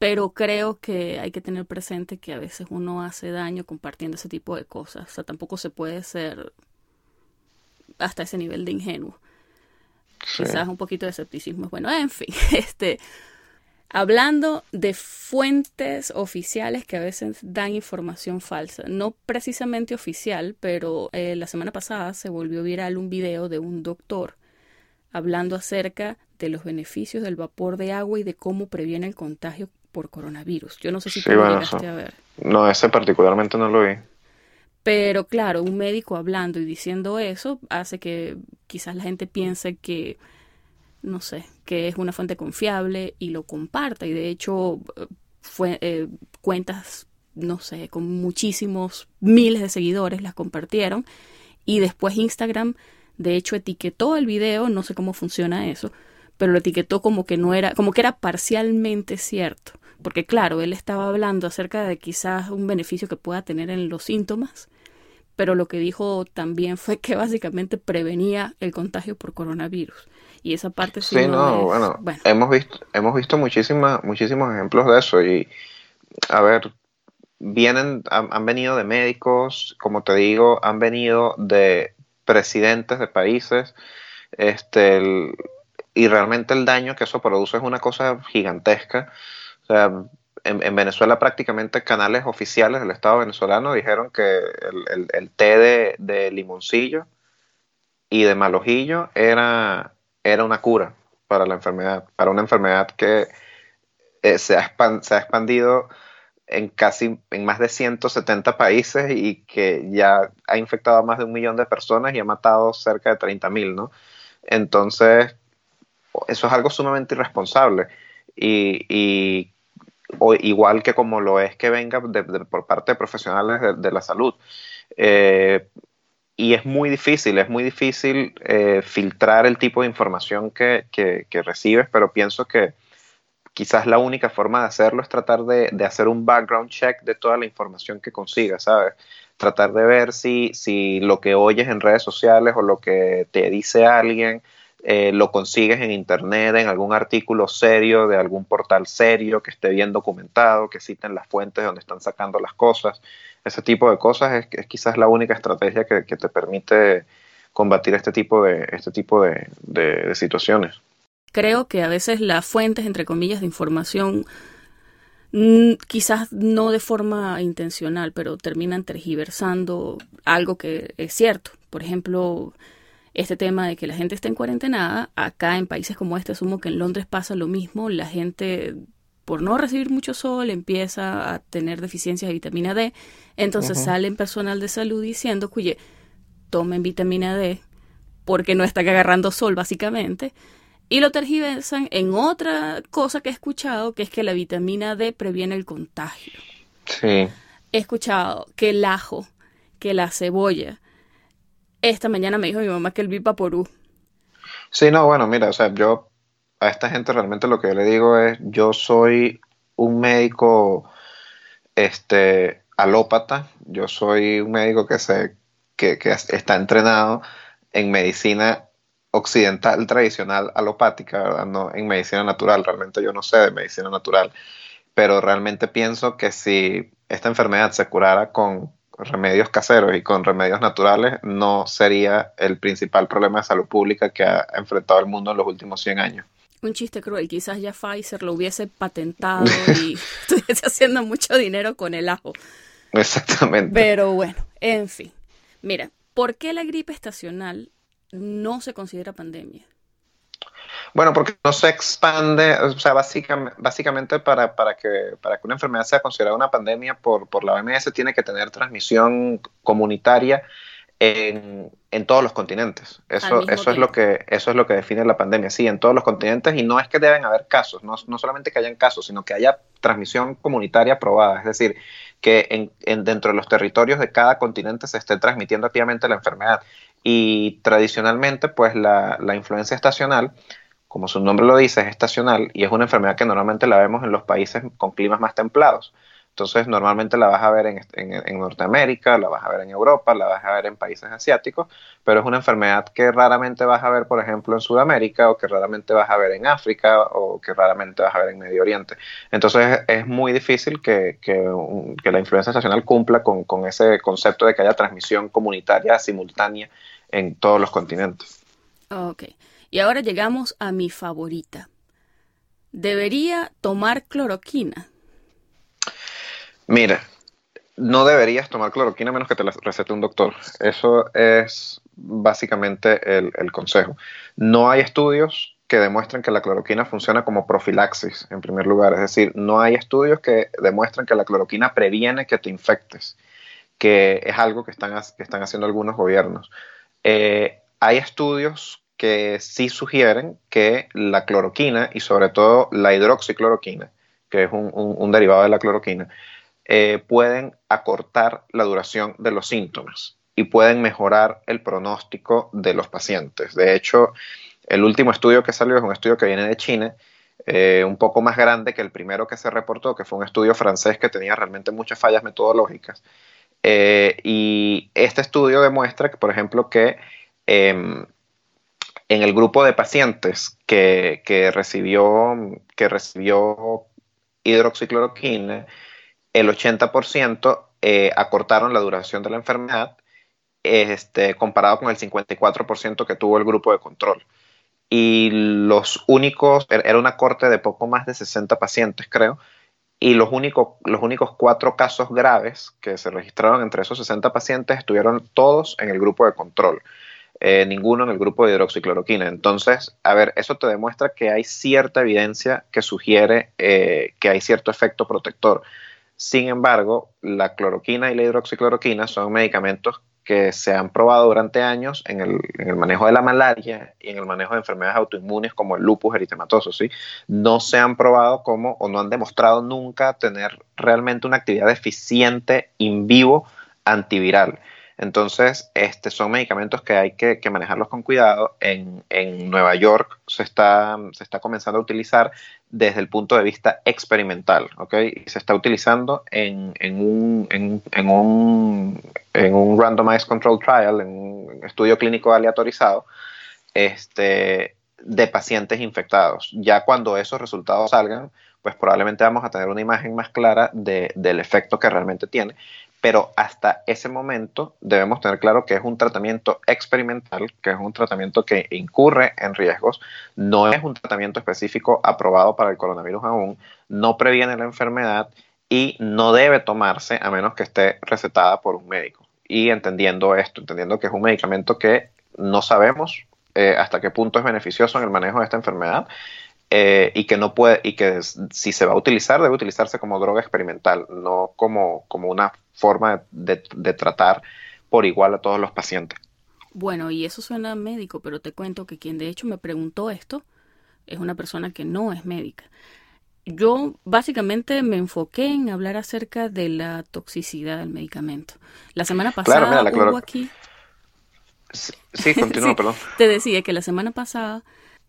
Pero creo que hay que tener presente que a veces uno hace daño compartiendo ese tipo de cosas. O sea, tampoco se puede ser hasta ese nivel de ingenuo. Sí. Quizás un poquito de escepticismo es bueno. En fin, este hablando de fuentes oficiales que a veces dan información falsa. No precisamente oficial, pero eh, la semana pasada se volvió viral un video de un doctor hablando acerca de los beneficios del vapor de agua y de cómo previene el contagio por coronavirus. Yo no sé si sí, tú lo bueno, llegaste eso. a ver. No, ese particularmente no lo vi. Pero claro, un médico hablando y diciendo eso hace que quizás la gente piense que no sé, que es una fuente confiable y lo comparta. Y de hecho, fue, eh, cuentas, no sé, con muchísimos miles de seguidores las compartieron. Y después Instagram, de hecho, etiquetó el video, no sé cómo funciona eso, pero lo etiquetó como que no era, como que era parcialmente cierto. Porque claro, él estaba hablando acerca de quizás un beneficio que pueda tener en los síntomas, pero lo que dijo también fue que básicamente prevenía el contagio por coronavirus. Y esa parte sí, sí no, es, bueno, bueno, hemos visto hemos visto muchísimas muchísimos ejemplos de eso y a ver vienen han, han, venido de médicos como te digo han venido de presidentes de países este el, y realmente el daño que eso produce es una cosa gigantesca sea, en, Venezuela prácticamente canales oficiales del Estado venezolano dijeron que el, té de, limoncillo y de malojillo era, era una cura para la enfermedad, para una enfermedad que eh, se, ha se, ha expandido en casi en más de 170 países y que ya ha infectado a más de un millón de personas y ha matado cerca de 30 mil, ¿no? Entonces, eso es algo sumamente irresponsable y, igual que como lo es que venga por parte de profesionales de, la salud. Eh, y es muy difícil, es muy difícil eh, filtrar el tipo de información que, recibes, pero pienso que quizás la única forma de hacerlo es tratar de, hacer un background check de toda la información que consigas, ¿sabes? Tratar de ver si, si lo que oyes en redes sociales o lo que te dice alguien eh, lo consigues en internet, en algún artículo serio de algún portal serio que esté bien documentado, que citen las fuentes donde están sacando las cosas. Ese tipo de cosas es, quizás la única estrategia que, te permite combatir este tipo de, este tipo de, situaciones. Creo que a veces las fuentes, entre comillas, de información mm, quizás no de forma intencional, pero terminan tergiversando algo que es cierto. Por ejemplo, este tema de que la gente está en cuarentena, acá en países como este, asumo que en Londres pasa lo mismo, la gente por no recibir mucho sol empieza a tener deficiencias de vitamina D, entonces salen personal de salud diciendo, oye, tomen vitamina D porque no están agarrando sol básicamente, y lo tergiversan en otra cosa que he escuchado, que es que la vitamina D previene el contagio. Sí. He escuchado que el ajo, que la cebolla, esta mañana me dijo mi mamá que el Vipaporú. Sí, no, bueno, mira, o sea, yo a esta gente realmente lo que yo le digo es, yo soy un médico este alópata, yo soy un médico que se que, que está entrenado en medicina occidental tradicional alopática, ¿verdad? No en medicina natural, realmente yo no sé de medicina natural, pero realmente pienso que si esta enfermedad se curara con remedios caseros y con remedios naturales no sería el principal problema de salud pública que ha enfrentado el mundo en los últimos 100 años. Un chiste cruel, quizás ya Pfizer lo hubiese patentado y estuviese haciendo mucho dinero con el ajo. Exactamente. Pero bueno, en fin. Mira, ¿por qué la gripe estacional no se considera pandemia? Bueno, porque no se expande, o sea, básicamente, básicamente para, para, que, para que una enfermedad sea considerada una pandemia por, por la OMS tiene que tener transmisión comunitaria en, en todos los continentes. Eso, eso, es lo que, eso es lo que define la pandemia, sí, en todos los continentes y no es que deben haber casos, no, no solamente que hayan casos, sino que haya transmisión comunitaria probada, es decir, que en, en, dentro de los territorios de cada continente se esté transmitiendo activamente la enfermedad. Y tradicionalmente, pues la, la influencia estacional como su nombre lo dice, es estacional y es una enfermedad que normalmente la vemos en los países con climas más templados. Entonces, normalmente la vas a ver en, Norteamérica, la vas a ver en Europa, la vas a ver en países asiáticos, pero es una enfermedad que raramente vas a ver, por ejemplo, en Sudamérica, o que raramente vas a ver en África, o que raramente vas a ver en Medio Oriente. Entonces, es muy difícil que, la influenza estacional cumpla con, con ese concepto de que haya transmisión comunitaria simultánea en todos los continentes. Ok. Y ahora llegamos a mi favorita. ¿Debería tomar cloroquina? Mira, no deberías tomar cloroquina menos que te la recete un doctor. Eso es básicamente el, el, consejo. No hay estudios que demuestren que la cloroquina funciona como profilaxis, en primer lugar. Es decir, no hay estudios que demuestren que la cloroquina previene que te infectes, que es algo que están, que están haciendo algunos gobiernos. Eh, hay estudios que sí sugieren que la cloroquina y sobre todo la hidroxicloroquina, que es un, derivado de la cloroquina, eh, pueden acortar la duración de los síntomas y pueden mejorar el pronóstico de los pacientes. De hecho, el último estudio que salió es un estudio que viene de China, eh, un poco más grande que el primero que se reportó, que fue un estudio francés que tenía realmente muchas fallas metodológicas. Eh, y este estudio demuestra que, por ejemplo, que em, en el grupo de pacientes que, recibió, que recibió hidroxicloroquina, el 80% eh, acortaron la duración de la enfermedad este, comparado con el 54% que tuvo el grupo de control. Y los únicos, er, era una corte de poco más de 60 pacientes, creo, y los únicos, los únicos cuatro casos graves que se registraron entre esos 60 pacientes estuvieron todos en el grupo de control. Eh, ninguno en el grupo de hidroxicloroquina. Entonces, a ver, eso te demuestra que hay cierta evidencia que sugiere eh, que hay cierto efecto protector. Sin embargo, la cloroquina y la hidroxicloroquina son medicamentos que se han probado durante años en el, manejo de la malaria y en el manejo de enfermedades autoinmunes como el lupus eritematoso, ¿sí? No se han probado como o no han demostrado nunca tener realmente una actividad eficiente in vivo antiviral. Entonces, este, son medicamentos que hay que, manejarlos con cuidado. En, Nueva York se está, comenzando a utilizar desde el punto de vista experimental, ¿ok? se está utilizando en, un, randomized control trial, en un estudio clínico aleatorizado, este, de pacientes infectados. Ya cuando esos resultados salgan, pues probablemente vamos a tener una imagen más clara del efecto que realmente tiene pero hasta ese momento debemos tener claro que es un tratamiento experimental, que es un tratamiento que incurre en riesgos, no es un tratamiento específico aprobado para el coronavirus aún, no previene la enfermedad y no debe tomarse a menos que esté recetada por un médico. Y entendiendo esto, entendiendo que es un medicamento que no sabemos eh, hasta qué punto es beneficioso en el manejo de esta enfermedad eh, y que no puede y que si se va a utilizar debe utilizarse como droga experimental, no como, como una forma de, tratar por igual a todos los pacientes. Bueno, y eso suena médico, pero te cuento que quien de hecho me preguntó esto es una persona que no es médica. Yo básicamente me enfoqué en hablar acerca de la toxicidad del medicamento. La semana pasada hubo aquí. Sí, continúa, perdón. Te decía que la semana pasada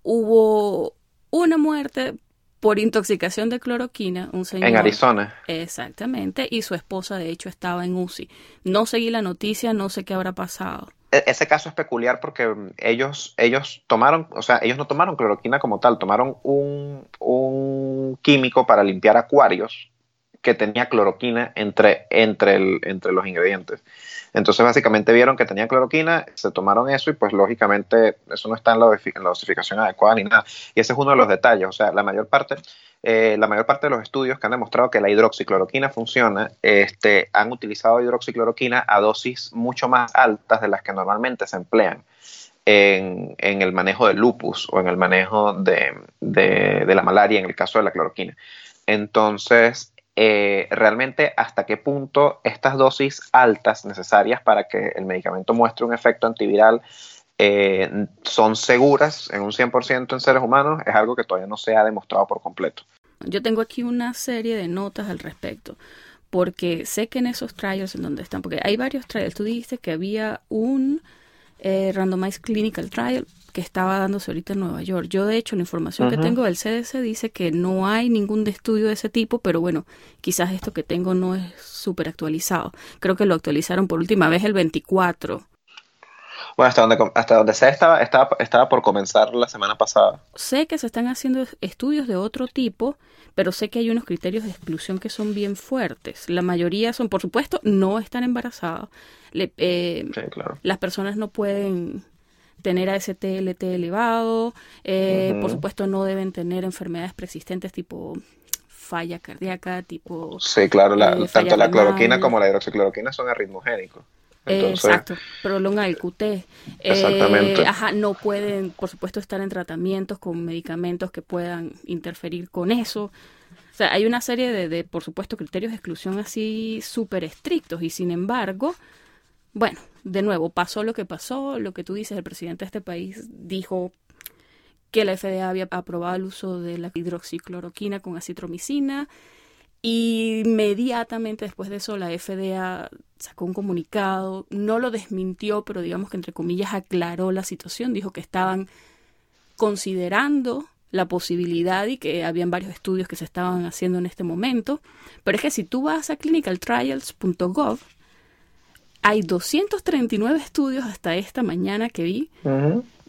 hubo una muerte por intoxicación de cloroquina, un señor. En Arizona. Exactamente, y su esposa de hecho estaba en UCI. No seguí la noticia, no sé qué habrá pasado. E, ese caso es peculiar porque ellos, ellos tomaron, o sea, ellos no tomaron cloroquina como tal, tomaron un, un químico para limpiar acuarios que tenía cloroquina entre, entre, el, entre los ingredientes. Entonces, básicamente vieron que tenía cloroquina, se tomaron eso y pues lógicamente eso no está en la, dosificación adecuada ni nada. Y ese es uno de los detalles. O sea, la mayor parte, eh, la mayor parte de los estudios que han demostrado que la hidroxicloroquina funciona, este, han utilizado hidroxicloroquina a dosis mucho más altas de las que normalmente se emplean. En, el manejo del lupus o en el manejo de, de la malaria en el caso de la cloroquina. Entonces, eh, realmente hasta qué punto estas dosis altas necesarias para que el medicamento muestre un efecto antiviral eh, son seguras en un 100% en seres humanos es algo que todavía no se ha demostrado por completo. Yo tengo aquí una serie de notas al respecto, porque sé que en esos trials en donde están, porque hay varios trials, tú dijiste que había un eh, randomized clinical trial que estaba dándose ahorita en Nueva York. Yo, de hecho, la información que tengo del CDC dice que no hay ningún estudio de ese tipo, pero bueno, quizás esto que tengo no es súper actualizado. Creo que lo actualizaron por última vez el 24. Bueno, hasta donde, hasta donde sé, estaba, estaba, estaba por comenzar la semana pasada. Sé que se están haciendo estudios de otro tipo, pero sé que hay unos criterios de exclusión que son bien fuertes. La mayoría son, por supuesto, no están embarazados. Eh, sí, claro. Las personas no pueden tener ASTLT elevado, eh, por supuesto no deben tener enfermedades persistentes tipo falla cardíaca, tipo... Sí, claro, eh, tanto la cloroquina como la hidroxicloroquina son arritmogénicos. Exacto, prolonga el QT. Exactamente. ajá, no pueden, por supuesto, estar en tratamientos con medicamentos que puedan interferir con eso. O sea, hay una serie de, de por supuesto, criterios de exclusión así súper estrictos y sin embargo, bueno, de nuevo, pasó lo que pasó, lo que tú dices, el presidente de este país dijo que la FDA había aprobado el uso de la hidroxicloroquina con acitromicina y inmediatamente después de eso la FDA sacó un comunicado, no lo desmintió, pero digamos que entre comillas aclaró la situación, dijo que estaban considerando la posibilidad y que habían varios estudios que se estaban haciendo en este momento, pero es que si tú vas a clinicaltrials.gov hay 239 estudios hasta esta mañana que vi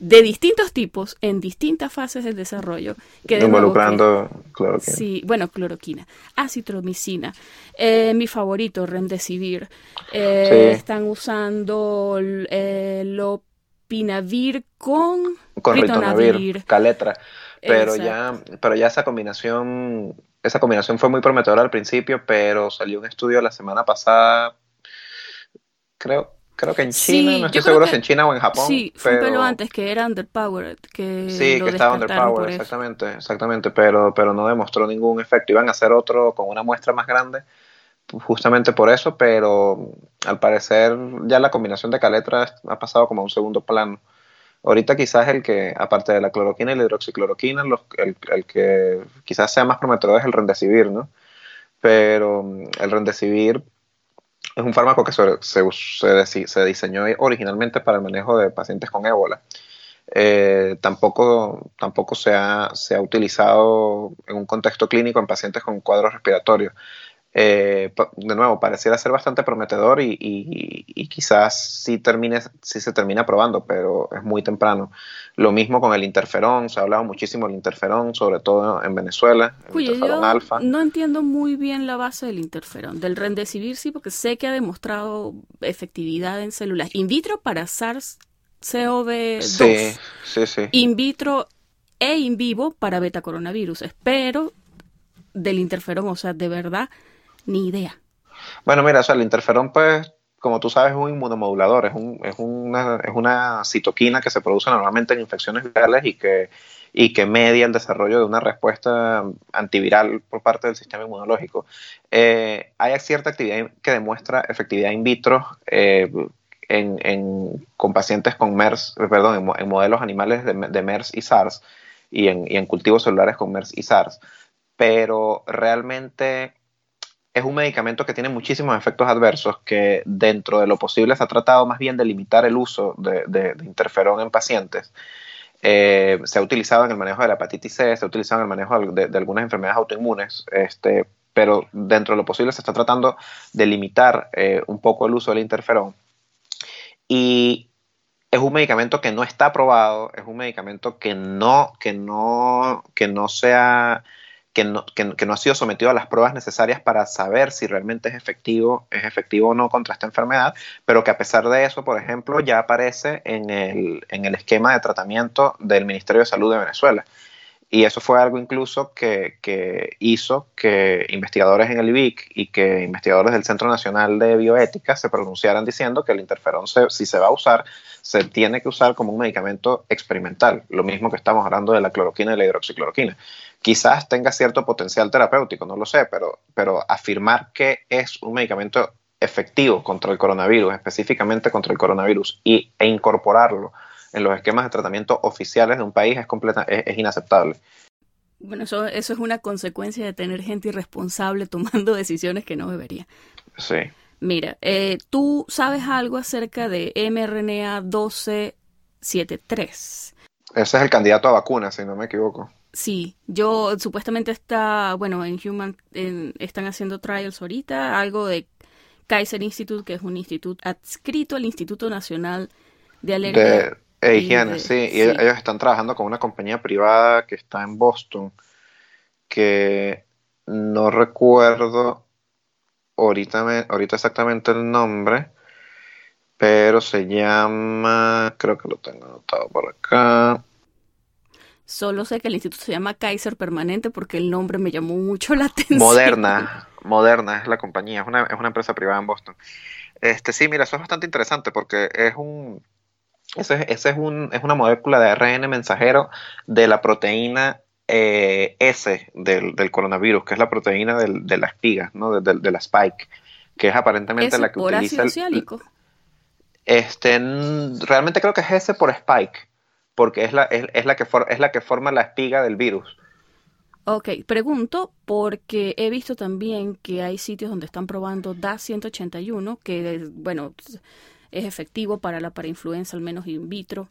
de distintos tipos en distintas fases del desarrollo. Que Involucrando cloroquina. Sí, bueno, cloroquina, acitromicina, eh, mi favorito, remdesivir. Eh, Están usando eh, lopinavir con, con ritonavir, caletra. Pero ya, pero ya esa combinación esa combinación fue muy prometedora al principio, pero salió un estudio la semana pasada, creo, creo que en China, no estoy seguro si en China o en Japón. Sí, fue un pelo antes que era underpowered. Que sí, que estaba underpowered, exactamente, exactamente, pero, pero no demostró ningún efecto. Iban a hacer otro con una muestra más grande, justamente por eso, pero al parecer ya la combinación de caletra ha pasado como a un segundo plano. Ahorita quizás el que, aparte de la cloroquina y la hidroxicloroquina, el, el, que quizás sea más prometedor es el rendecibir, ¿no? Pero el rendecibir es un fármaco que se, se, se, diseñó originalmente para el manejo de pacientes con ébola. Eh, tampoco, tampoco se, ha, se ha utilizado en un contexto clínico en pacientes con cuadros respiratorios. Eh, de nuevo, pareciera ser bastante prometedor y, quizás sí, termine, sí se termina probando, pero es muy temprano. Lo mismo con el interferón, se ha hablado muchísimo del interferón, sobre todo en Venezuela, el interferón alfa. No entiendo muy bien la base del interferón, del rendecibir sí, porque sé que ha demostrado efectividad en células in vitro para SARS-CoV-2. Sí, sí, sí. In vitro e in vivo para beta coronavirus. Espero del interferón, o sea, de verdad ni idea. Bueno, mira, o sea, el interferón, pues, como tú sabes, es un inmunomodulador, es, un, es, una, es una citoquina que se produce normalmente en infecciones virales y que, y que media el desarrollo de una respuesta antiviral por parte del sistema inmunológico. Eh, hay cierta actividad que demuestra efectividad in vitro eh, en, en, con pacientes con MERS, perdón, en, modelos animales de, de, MERS y SARS y en, y en cultivos celulares con MERS y SARS, pero realmente es un medicamento que tiene muchísimos efectos adversos que dentro de lo posible se ha tratado más bien de limitar el uso de, interferón en pacientes. Eh, se ha utilizado en el manejo de la hepatitis C, se ha utilizado en el manejo de, algunas enfermedades autoinmunes, este, pero dentro de lo posible se está tratando de limitar eh, un poco el uso del interferón. Y es un medicamento que no está aprobado, es un medicamento que no, que no, que no sea que no, ha sido sometido a las pruebas necesarias para saber si realmente es efectivo, es efectivo o no contra esta enfermedad, pero que a pesar de eso, por ejemplo, ya aparece en el, en el esquema de tratamiento del Ministerio de Salud de Venezuela. Y eso fue algo incluso que, hizo que investigadores en el IBIC y que investigadores del Centro Nacional de Bioética se pronunciaran diciendo que el interferón, si se va a usar, se tiene que usar como un medicamento experimental. Lo mismo que estamos hablando de la cloroquina y la hidroxicloroquina quizás tenga cierto potencial terapéutico, no lo sé, pero, pero afirmar que es un medicamento efectivo contra el coronavirus, específicamente contra el coronavirus, y, e incorporarlo en los esquemas de tratamiento oficiales de un país es, completa, es, inaceptable. Bueno, eso, eso es una consecuencia de tener gente irresponsable tomando decisiones que no debería. Sí. Mira, eh, tú sabes algo acerca de mRNA 1273. Ese es el candidato a vacuna, si no me equivoco. Sí, yo supuestamente está, bueno, en Human están haciendo trials ahorita, algo de Kaiser Institute, que es un instituto adscrito al Instituto Nacional de Alergia. De, higiene, sí, y ellos están trabajando con una compañía privada que está en Boston, que no recuerdo ahorita, ahorita exactamente el nombre, pero se llama, creo que lo tengo anotado por acá. Solo sé que el instituto se llama Kaiser Permanente porque el nombre me llamó mucho la atención. Moderna, Moderna es la compañía, es una, es una empresa privada en Boston. Este, sí, mira, eso es bastante interesante porque es un, ese, es, un, es una molécula de ARN mensajero de la proteína eh, S del, del, coronavirus, que es la proteína del, de la espiga, ¿no? de, de, la spike, que es aparentemente la que por utiliza... Ácido ciálico? Este, realmente creo que es S por spike porque es la, es, la, que, es la que forma la espiga del virus. Ok, pregunto porque he visto también que hay sitios donde están probando DA-181, que, bueno, es efectivo para la parainfluenza, al menos in vitro,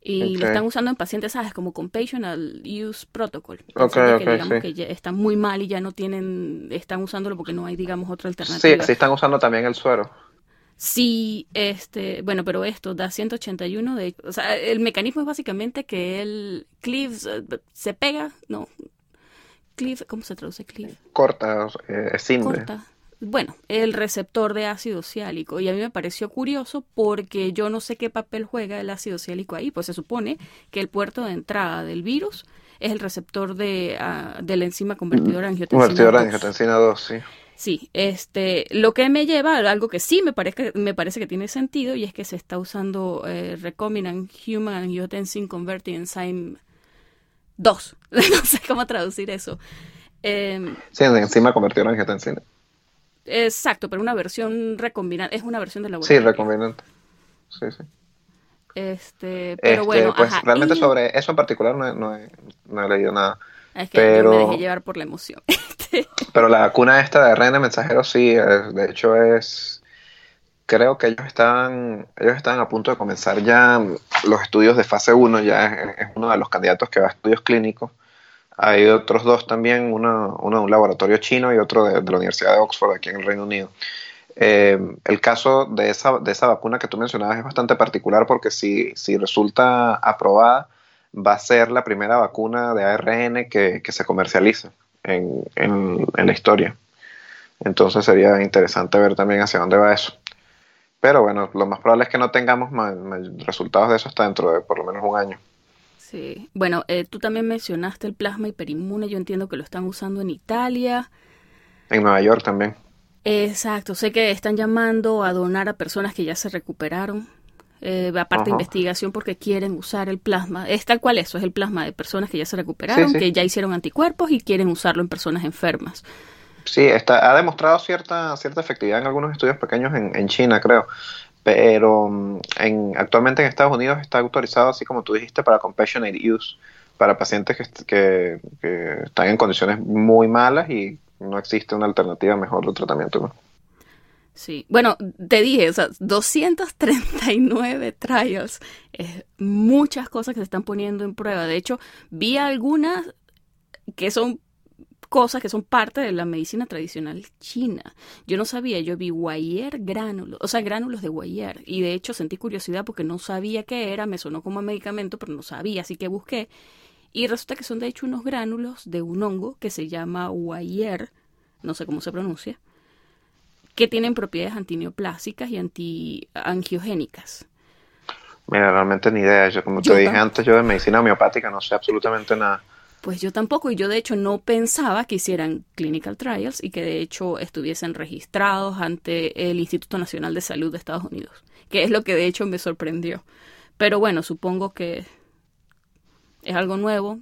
y lo están usando en pacientes, ¿sabes? Como Compassional Use Protocol. Okay, que, digamos, que ya están muy mal y ya no tienen, están usándolo porque no hay, digamos, otra alternativa. Sí, sí están usando también el suero. Sí, este, bueno, pero esto da 181 de, o sea, el mecanismo es básicamente que el cleave eh, se pega, no, cleave, ¿cómo se traduce cleave? Corta, eh, Corta. Bueno, el receptor de ácido ciálico y a mí me pareció curioso porque yo no sé qué papel juega el ácido ciálico ahí, pues se supone que el puerto de entrada del virus es el receptor de, uh, de la enzima convertidora angiotensina Convertidora angiotensina 2, sí. Sí, este, lo que me lleva a algo que sí me parece, me parece que tiene sentido y es que se está usando eh, Recombinant Human Angiotensin Converting Enzyme 2. no sé cómo traducir eso. Eh, sí, enzima convertidora en angiotensina. Exacto, pero una versión recombinante, es una versión de laboratorio. Sí, recombinante. Sí, sí. Este, pero Este, bueno, pues ajá, realmente y- sobre eso en particular no, he- no he, no he leído nada. Es que pero- me dejé llevar por la emoción. Este, Pero la vacuna esta de ARN mensajero sí, de hecho es, creo que ellos están, ellos están a punto de comenzar ya los estudios de fase 1, ya es, es uno de los candidatos que va a estudios clínicos. Hay otros dos también, uno, uno de un laboratorio chino y otro de, la Universidad de Oxford aquí en el Reino Unido. Eh, el caso de esa, de esa vacuna que tú mencionabas es bastante particular porque si, si resulta aprobada, va a ser la primera vacuna de ARN que, que se comercializa en, en- la historia. Entonces sería interesante ver también hacia dónde va eso. Pero bueno, lo más probable es que no tengamos resultados de eso hasta dentro de por lo menos un año. Sí. Bueno, eh, tú también mencionaste el plasma hiperinmune. Yo entiendo que lo están usando en Italia. En Nueva York también. Exacto. Sé que están llamando a donar a personas que ya se recuperaron. Eh, aparte de investigación porque quieren usar el plasma. Es tal cual eso, es el plasma de personas que ya se recuperaron, Sí, sí. que ya hicieron anticuerpos y quieren usarlo en personas enfermas. Sí, está, ha demostrado cierta, cierta efectividad en algunos estudios pequeños en, en China, creo. Pero mm, en, actualmente en Estados Unidos está autorizado, así como tú dijiste, para compassionate use, para pacientes que, que, están en condiciones muy malas y no existe una alternativa mejor de tratamiento. Sí, bueno, te dije, o sea, 239 trials, es muchas cosas que se están poniendo en prueba. De hecho, vi algunas que son cosas que son parte de la medicina tradicional china. Yo no sabía, yo vi guayer gránulos, o sea, gránulos de guayer, y de hecho sentí curiosidad porque no sabía qué era, me sonó como medicamento, pero no sabía, así que busqué. Y resulta que son de hecho unos gránulos de un hongo que se llama guayer, no sé cómo se pronuncia, que tienen propiedades antineoplásicas y antiangiogénicas. Mira, realmente ni idea. Yo, como Yo te dije antes, yo de medicina homeopática no sé absolutamente nada. Pues yo tampoco, y yo de hecho no pensaba que hicieran clinical trials y que de hecho estuviesen registrados ante el Instituto Nacional de Salud de Estados Unidos, que es lo que de hecho me sorprendió. Pero bueno, supongo que es algo nuevo.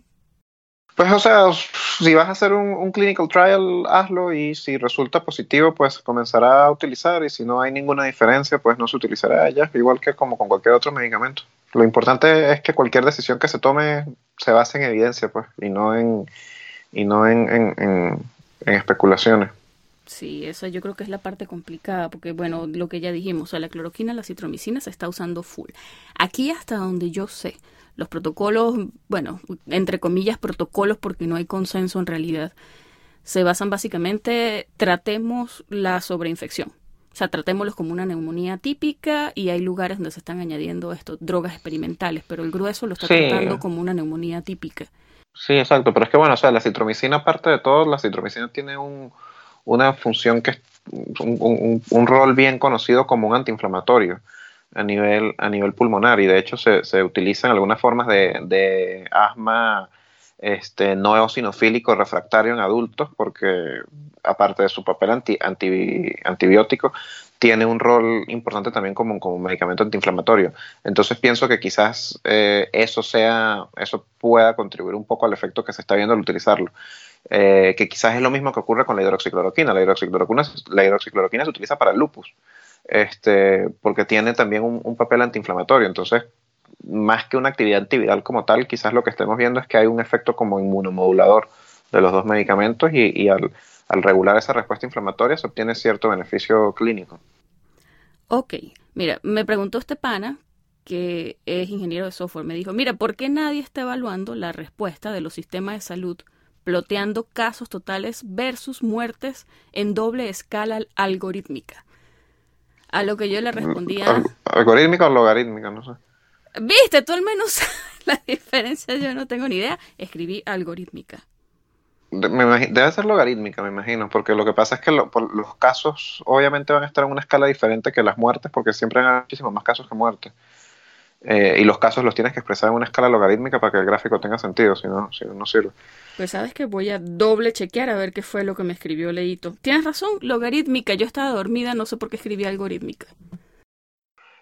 Pues, o sea, si vas a hacer un, un clinical trial, hazlo y si resulta positivo, pues comenzará a utilizar y si no hay ninguna diferencia, pues no se utilizará ya, igual que como con cualquier otro medicamento. Lo importante es que cualquier decisión que se tome se base en evidencia, pues, y no en, y no en, en, en- en especulaciones. Sí, esa yo creo que es la parte complicada, porque bueno, lo que ya dijimos, o sea, la cloroquina, la citromicina se está usando full. Aquí hasta donde yo sé, los protocolos, bueno, entre comillas protocolos porque no hay consenso en realidad, se basan básicamente, tratemos la sobreinfección. O sea, tratémoslos como una neumonía típica y hay lugares donde se están añadiendo esto, drogas experimentales, pero el grueso lo está Sí. tratando como una neumonía típica. Sí, exacto, pero es que bueno, o sea, la citromicina, aparte de todo, la citromicina tiene un, una función que es un, un- un rol bien conocido como un antiinflamatorio a nivel, a nivel pulmonar y de hecho se, se utilizan algunas formas de, de asma este, no eosinofílico refractario en adultos porque aparte de su papel anti, anti- antibiótico, tiene un rol importante también como, como medicamento antiinflamatorio. Entonces pienso que quizás eh, eso sea, eso pueda contribuir un poco al efecto que se está viendo al utilizarlo. Eh, que quizás es lo mismo que ocurre con la hidroxicloroquina. La hidroxicloroquina, la hidroxicloroquina se utiliza para el lupus, este, porque tiene también un, papel antiinflamatorio. Entonces, más que una actividad antiviral como tal, quizás lo que estemos viendo es que hay un efecto como inmunomodulador de los dos medicamentos y, al regular esa respuesta inflamatoria se obtiene cierto beneficio clínico. Ok, mira, me preguntó este pana, que es ingeniero de software, me dijo, mira, ¿por qué nadie está evaluando la respuesta de los sistemas de salud ploteando casos totales versus muertes en doble escala algorítmica? A lo que yo le respondía, Al- ¿Algorítmica o logarítmica? No sé. viste, tú al menos sabes la diferencia, yo no tengo ni idea, escribí algorítmica. Me debe ser logarítmica, me imagino, porque lo que pasa es que lo- por los casos obviamente van a estar en una escala diferente que las muertes, porque siempre hay muchísimos más casos que muertes. Eh, y los casos los tienes que expresar en una escala logarítmica para que el gráfico tenga sentido, si no, si no, sirve. Pues sabes que voy a doble chequear a ver qué fue lo que me escribió Leito. Tienes razón, logarítmica. Yo estaba dormida, no sé por qué escribí algorítmica.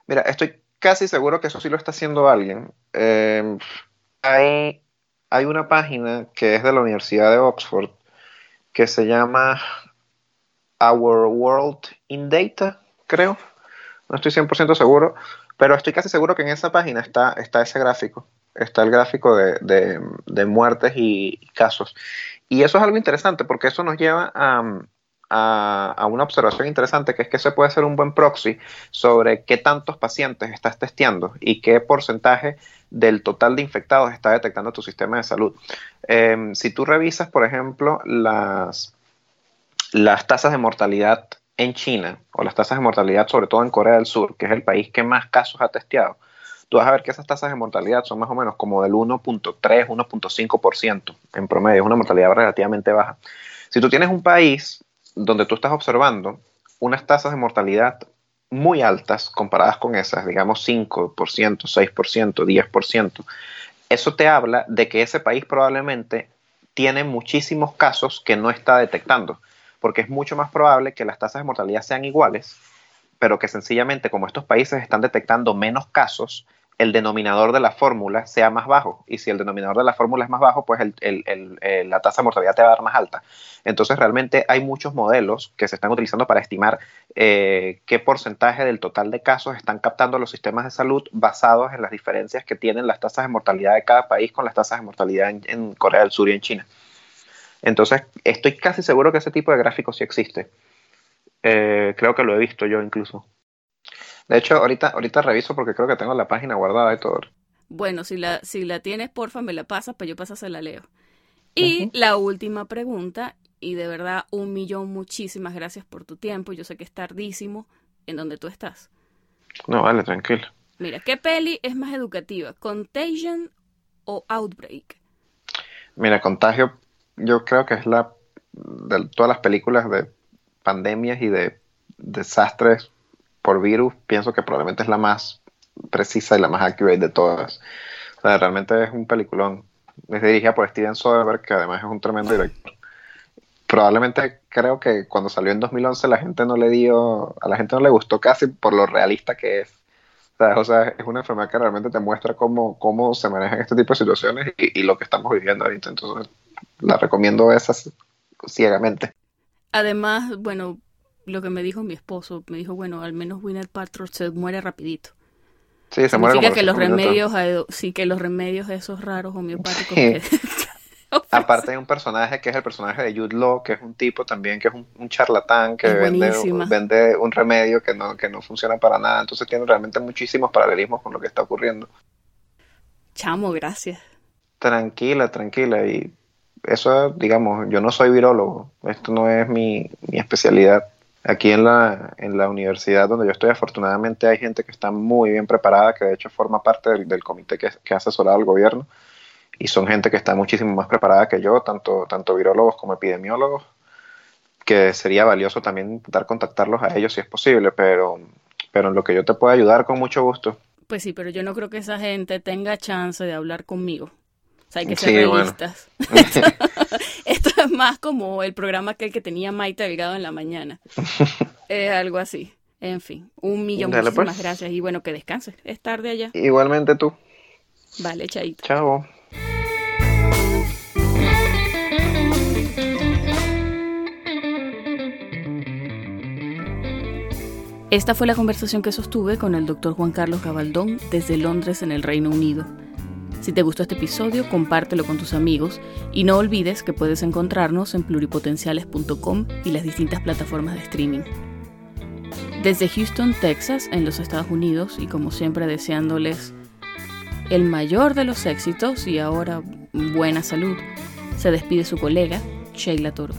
Mira, estoy casi seguro que eso sí lo está haciendo alguien. Eh, hay, hay una página que es de la Universidad de Oxford que se llama Our World in Data, creo. No estoy 100% seguro, pero estoy casi seguro que en esa página está, está ese gráfico. Está el gráfico de, de, muertes y, casos. Y eso es algo interesante porque eso nos lleva a, a, una observación interesante, que es que se puede ser un buen proxy sobre qué tantos pacientes estás testeando y qué porcentaje del total de infectados está detectando tu sistema de salud. Eh, si tú revisas, por ejemplo, las, las tasas de mortalidad en China o las tasas de mortalidad sobre todo en Corea del Sur, que es el país que más casos ha testeado, tú vas a ver que esas tasas de mortalidad son más o menos como del 1.3, 1.5% en promedio, es una mortalidad relativamente baja. Si tú tienes un país donde tú estás observando unas tasas de mortalidad muy altas comparadas con esas, digamos 5%, 6%, 10%, eso te habla de que ese país probablemente tiene muchísimos casos que no está detectando, porque es mucho más probable que las tasas de mortalidad sean iguales, pero que sencillamente como estos países están detectando menos casos, el denominador de la fórmula sea más bajo. Y si el denominador de la fórmula es más bajo, pues la tasa de mortalidad te va a dar más alta. Entonces, realmente hay muchos modelos que se están utilizando para estimar eh, qué porcentaje del total de casos están captando los sistemas de salud basados en las diferencias que tienen las tasas de mortalidad de cada país con las tasas de mortalidad en, Corea del Sur y en China. Entonces, estoy casi seguro que ese tipo de gráfico sí existe. Eh, creo que lo he visto yo incluso. De hecho, ahorita, ahorita reviso porque creo que tengo la página guardada y todo. Bueno, si la, si la tienes, porfa, me la pasas, pues yo paso se la leo. Y la última pregunta, y de verdad un millón, muchísimas gracias por tu tiempo. Yo sé que es tardísimo en donde tú estás. No, vale, tranquilo. Mira, ¿qué peli es más educativa? ¿Contagion o Outbreak? Mira, Contagio yo creo que es la de todas las películas de pandemias y de desastres por virus, pienso que probablemente es la más precisa y la más accurate de todas. O sea, realmente es un peliculón. Es dirigida por Steven Soderbergh, que además es un tremendo director. Probablemente creo que cuando salió en 2011 la gente no le dio, a la gente no le gustó casi por lo realista que es. O sea, es una enfermedad que realmente te muestra cómo, cómo se manejan este tipo de situaciones y, lo que estamos viviendo ahorita. Entonces, la recomiendo esas ciegamente. Además, bueno, lo que me dijo mi esposo, me dijo, bueno, al menos Winner Paltrow se muere rapidito. Sí, se muere que los remedios, sí, que los remedios esos raros homeopáticos. Aparte hay un personaje que es el personaje de Jude Law, que es un tipo también que es un, charlatán que vende, vende, un remedio que no, que no funciona para nada. Entonces tiene realmente muchísimos paralelismos con lo que está ocurriendo. Chamo, gracias. Tranquila, tranquila. Y eso, digamos, yo no soy virólogo. Esto no es mi, mi especialidad. Aquí en la, en la universidad donde yo estoy, afortunadamente hay gente que está muy bien preparada, que de hecho forma parte del, comité que, que ha asesorado al gobierno, y son gente que está muchísimo más preparada que yo, tanto, tanto virólogos como epidemiólogos, que sería valioso también intentar contactarlos a ellos si es posible, pero, pero en lo que yo te pueda ayudar con mucho gusto. Pues sí, pero yo no creo que esa gente tenga chance de hablar conmigo hay que ser realistas. Esto es más como el programa que el que tenía Maite Delgado en la mañana. es algo así. En fin, un millón de pues. gracias y bueno, que descanses. Es tarde allá. Igualmente tú. Vale, chaito. Chao. Esta fue la conversación que sostuve con el doctor Juan Carlos Gabaldón desde Londres en el Reino Unido. Si te gustó este episodio, compártelo con tus amigos y no olvides que puedes encontrarnos en pluripotenciales.com y las distintas plataformas de streaming. Desde Houston, Texas, en los Estados Unidos, y como siempre deseándoles el mayor de los éxitos y ahora buena salud, se despide su colega, Sheila Toro.